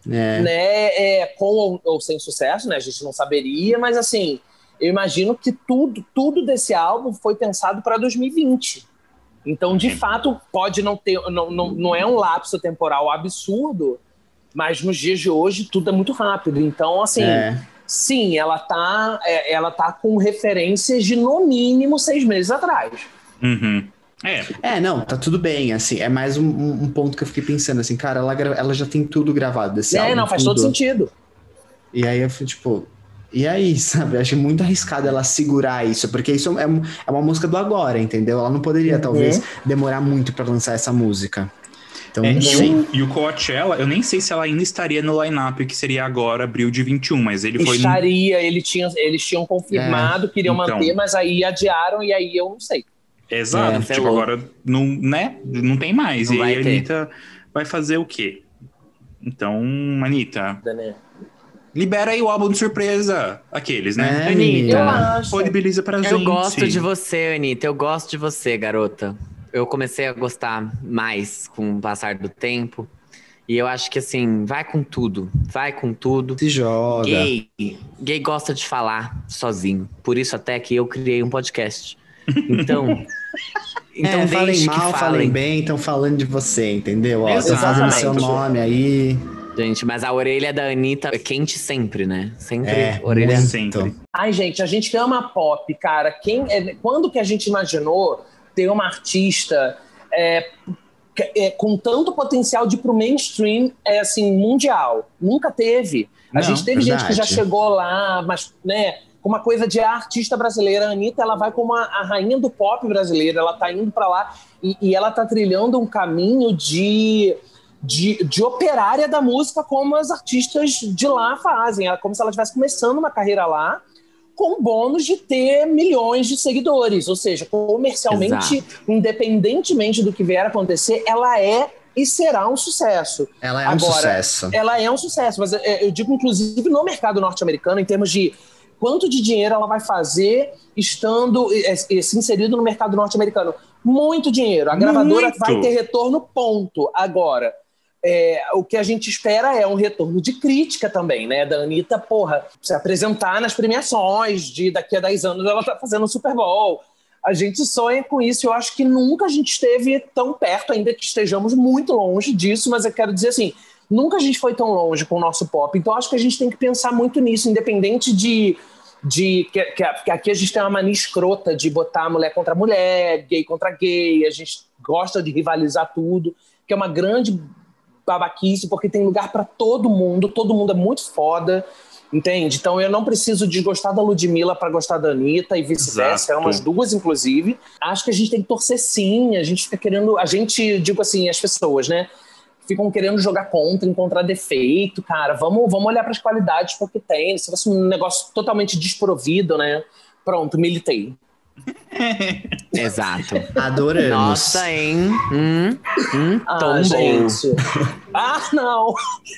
É. né? É, com ou, ou sem sucesso, né? A gente não saberia, mas assim, eu imagino que tudo, tudo desse álbum foi pensado para 2020. Então, de fato, pode não ter, não, não, não é um lapso temporal absurdo, mas nos dias de hoje tudo é muito rápido. Então, assim, É. sim, ela tá, é, ela tá com referências de no mínimo seis meses atrás. Uhum. É, É, não, tá tudo bem, assim, é mais um, um- ponto que eu fiquei pensando, assim, cara, ela, ela já tem tudo gravado desse É, álbum. não, faz tudo. todo sentido. E aí eu fui, tipo, e aí, sabe? Eu achei muito arriscado ela segurar isso, porque isso é, é uma música do agora, entendeu? Ela não poderia, Uhum. talvez, demorar muito pra lançar essa música. Então, É, e, o, e o Coachella, eu nem sei se ela ainda estaria no line-up, que seria agora abril de 21, mas ele foi. Estaria, ele tinha, eles tinham confirmado, queriam então. manter, mas aí adiaram e aí eu não sei. Exato. É, tipo, agora não, né? Não tem mais. Não e aí a. Anitta vai fazer o quê? Então, Anitta, Né? libera aí o álbum de surpresa. Aqueles, né? É, Anitta. Eu acho. Disponibiliza pra gente. Eu gosto de você, Anitta. Eu gosto de você, garota. Eu comecei a gostar mais com o passar do tempo. E eu acho que assim, vai com tudo. Vai com tudo. Se joga. Gay, gay gosta de falar sozinho. Por isso até que eu criei um podcast. Então, então é, falem mal, falem falem. bem, estão falando de você, entendeu? Ó, estão fazendo seu nome aí. Gente, mas a orelha da Anitta é quente sempre, né? Sempre É, orelha. muito. sempre. Ai, gente, a gente ama pop, cara. Quem, é, quando que a gente imaginou ter uma artista é, é, com tanto potencial de ir pro mainstream, é, assim, mundial? Nunca teve. A Não, gente teve gente que já verdade. chegou lá, mas, né, com uma coisa de artista brasileira. A Anitta, ela vai como a, a rainha do pop brasileiro. Ela tá indo para lá e, e ela tá trilhando um caminho de... De, de operária da música como as artistas de lá fazem. Ela, como se ela estivesse começando uma carreira lá, com bônus de ter milhões de seguidores. Ou seja, comercialmente, independentemente do que vier a acontecer, ela é e será um sucesso. Ela é um Agora, sucesso. Ela é um sucesso, mas é, eu digo, inclusive, no mercado norte-americano, em termos de quanto de dinheiro ela vai fazer estando é, se inserido no mercado norte-americano. Muito dinheiro. A gravadora Muito. vai ter retorno, ponto. Agora, é, o que a gente espera é um retorno de crítica também, né? Da Anitta, porra, se apresentar nas premiações, de daqui a 10 anos ela tá fazendo o Super Bowl. A gente sonha com isso. Eu acho que nunca a gente esteve tão perto, ainda que estejamos muito longe disso, mas eu quero dizer assim, nunca a gente foi tão longe com o nosso pop. Então acho que a gente tem que pensar muito nisso, independente de. de que, que, aqui a gente tem uma mania escrota de botar mulher contra mulher, gay contra gay, a gente gosta de rivalizar tudo, que é uma grande babaquice, porque tem lugar para todo mundo, todo mundo é muito foda. Entende? Então eu não preciso de gostar da Ludmilla para gostar da Anitta e vice-versa, é Exato. umas duas, inclusive. Acho que a gente tem que torcer sim, a gente fica querendo. A gente, digo assim, as pessoas, né? Ficam querendo jogar contra, encontrar defeito, cara. Vamos, vamos olhar para as qualidades porque tem. Se fosse um negócio totalmente desprovido, né? Pronto, militei. Exato. Adoramos. Nossa, hein? Hum, hum, Ah, tombou. gente. Ah, não!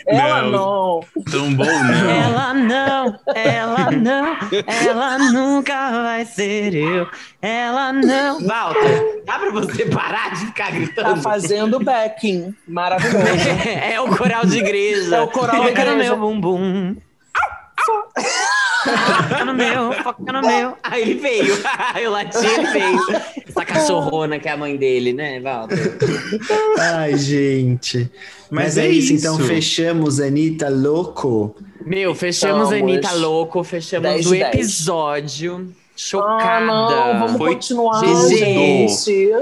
Ela Não. não! Tão bom, não. Ela não, ela não, ela nunca vai ser eu. Ela não. Walter, dá pra você parar de ficar Tá gritando? fazendo backing. Maravilhoso. É o coral de igreja. É o coral da Foca no igreja. meu bumbum. Foca no meu, foca no meu. Aí ele veio. Eu lati, ele veio. Essa cachorrona que é a mãe dele, né, Walter? Ai, gente. Mas, Mas é, é isso, isso. então fechamos Anitta Louco. Meu, fechamos Estamos. Anitta Louco, fechamos 10 o de 10. episódio. Chocada. Ah, não, vamos Foi continuar, GG. gente.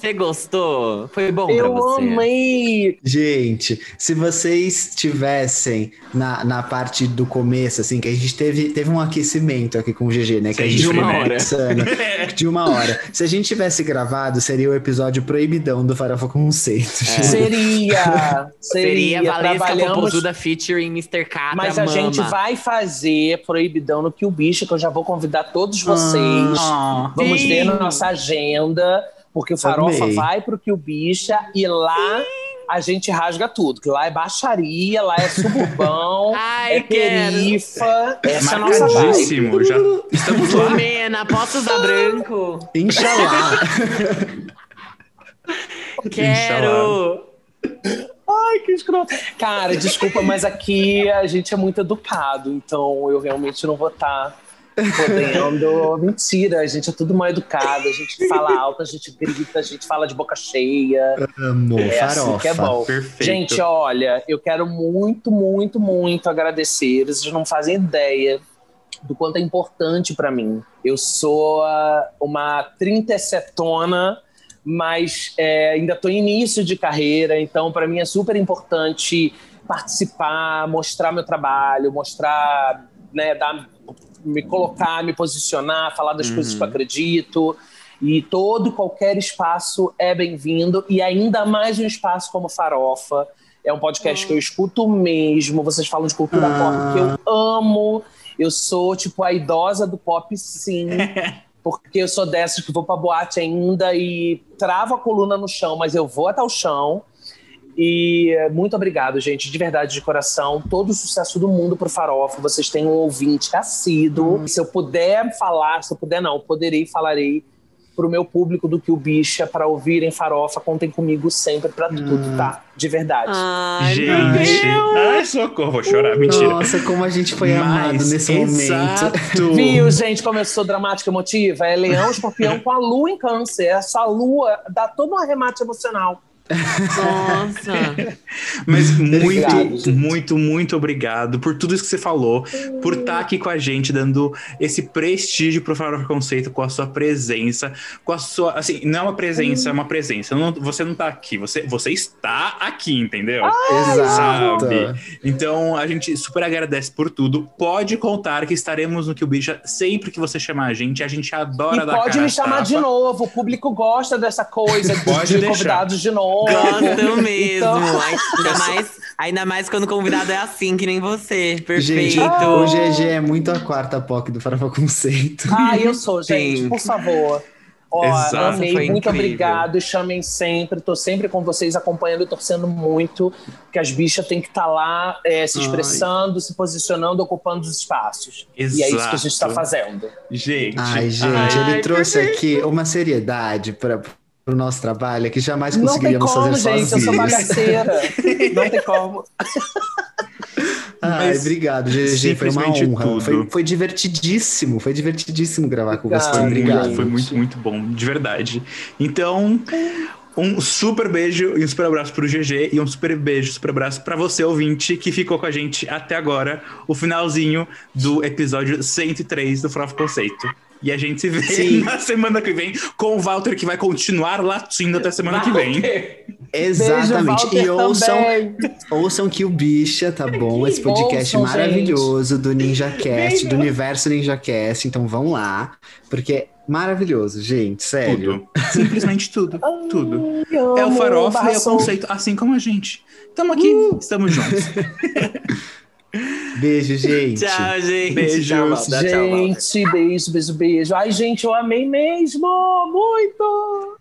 Você gostou? Foi bom pra Eu você? amei. Gente, se vocês tivessem na, na parte do começo, assim, que a gente teve, teve um aquecimento aqui com o GG, né? Que a gente De uma foi hora. De uma hora. Se a gente tivesse gravado, seria o episódio proibidão do Farofa Conceito. gente. Seria. Seria Seria. Valesca. Popozuda featuring Mr. Catra Mas a Mama. gente vai fazer proibidão no que o bicho, que eu já vou convidar todos vocês. Ah, Vamos sim. ver na nossa agenda, porque o Farofa Amei. vai pro que o bicha e lá a gente rasga tudo. Que lá é baixaria, lá é suburbão, Ai, é quero. perifa. Essa é a nossa vibe. Já estamos lá. Mena, posso usar branco? Inxalá. Quero! Ai, que escroto. Cara, desculpa, mas aqui a gente é muito educado, então eu realmente não vou estar podendo. Mentira, a gente é tudo mal educado, a gente fala alto, a gente grita, a gente fala de boca cheia. Amo, É assim farofa. que é bom. Perfeito. Gente, olha, eu quero muito, muito, muito agradecer. Vocês não fazem ideia do quanto é importante pra mim. Eu sou ah, uma 37tona, mas é, ainda tô em início de carreira, então pra mim é super importante participar, mostrar meu trabalho, mostrar, né, dar, me colocar, me posicionar, falar das coisas que eu acredito. E todo qualquer espaço é bem-vindo, e ainda mais um espaço como Farofa. É um podcast que eu escuto mesmo. Vocês falam de cultura pop que eu amo. Eu sou, tipo, a idosa do pop, sim. Porque eu sou dessas que vou pra boate ainda e travo a coluna no chão, mas eu vou até o chão. E eh, muito obrigado, gente, de verdade, de coração. Todo o sucesso do mundo pro Farofa. Vocês têm um ouvinte assíduo. Se eu puder falar, se eu puder não, poderei, falarei pro meu público do que o bicha para ouvirem Farofa. Contem comigo sempre pra tudo, tá? De verdade. Ai, Gente, ai, socorro, vou chorar, mentira. Nossa, como a gente foi amado Mas, nesse momento. exato. Viu, gente, como eu sou dramática e emotiva? É leão, escorpião com a lua em câncer. Essa lua dá todo um arremate emocional. Nossa. Mas muito, Obrigado, muito, muito obrigado por tudo isso que você falou, por estar aqui com a gente, dando esse prestígio pro Farofa Conceito com a sua presença, com a sua. Assim, não é uma presença, é uma presença. Não- você não tá aqui, você, você está aqui, entendeu? Exato. Sabe? Então a gente super agradece por tudo. Pode contar que estaremos no Que o Bicha sempre que você chamar a gente. A gente adora e dar pode cara me chamar de tapa. novo. O público gosta dessa coisa de, Pode de deixar. convidados de novo. Gosto mesmo. Então- Ainda, mais, ainda mais quando o convidado é assim, que nem você. Perfeito. Gente, o GG é muito a quarta POC do Farofa Conceito. Ah, eu sou, gente, Sim. por favor. Ó, Exato, amei, foi muito incrível. obrigado. Chamem sempre, tô sempre com vocês acompanhando e torcendo muito. Que as bichas têm que estar lá é, se Ai. expressando, se posicionando, ocupando os espaços. E é isso que a gente está Exato. fazendo. Gente. Ai, gente, Ai, ele trouxe aqui uma seriedade para o nosso trabalho que jamais Não tem conseguiríamos como, fazer gente, eu sou sozinhos. bagaceira. Não tem como. Ai, Mas obrigado, GG, foi uma honra. Foi, foi divertidíssimo, foi divertidíssimo gravar com você. Ai, Obrigado. gente. Foi muito, muito bom, de verdade. Então, um super beijo e um super abraço pro GG e um super beijo, super abraço pra você, ouvinte, que ficou com a gente até agora, o finalzinho do episódio 103 do Farofa Conceito. E a gente se vê Sim. na semana que vem com o Walter, que vai continuar latindo até semana que vem. Exatamente. Beijo, e Walter, ouçam, também. ouçam que o Bicha, tá bom? Esse podcast Ouçam, maravilhoso do NinjaCast, do universo NinjaCast. Então vão lá, porque é maravilhoso, gente, sério. Tudo. Simplesmente tudo. Tudo. Eu É o farofa e é o conceito, assim como a gente. Estamos aqui, estamos juntos. Beijo, gente. Tchau, gente. Beijos. Tchau, Walter. Tchau. Gente, beijo, beijo, beijo. Ai, gente, eu amei mesmo! Muito!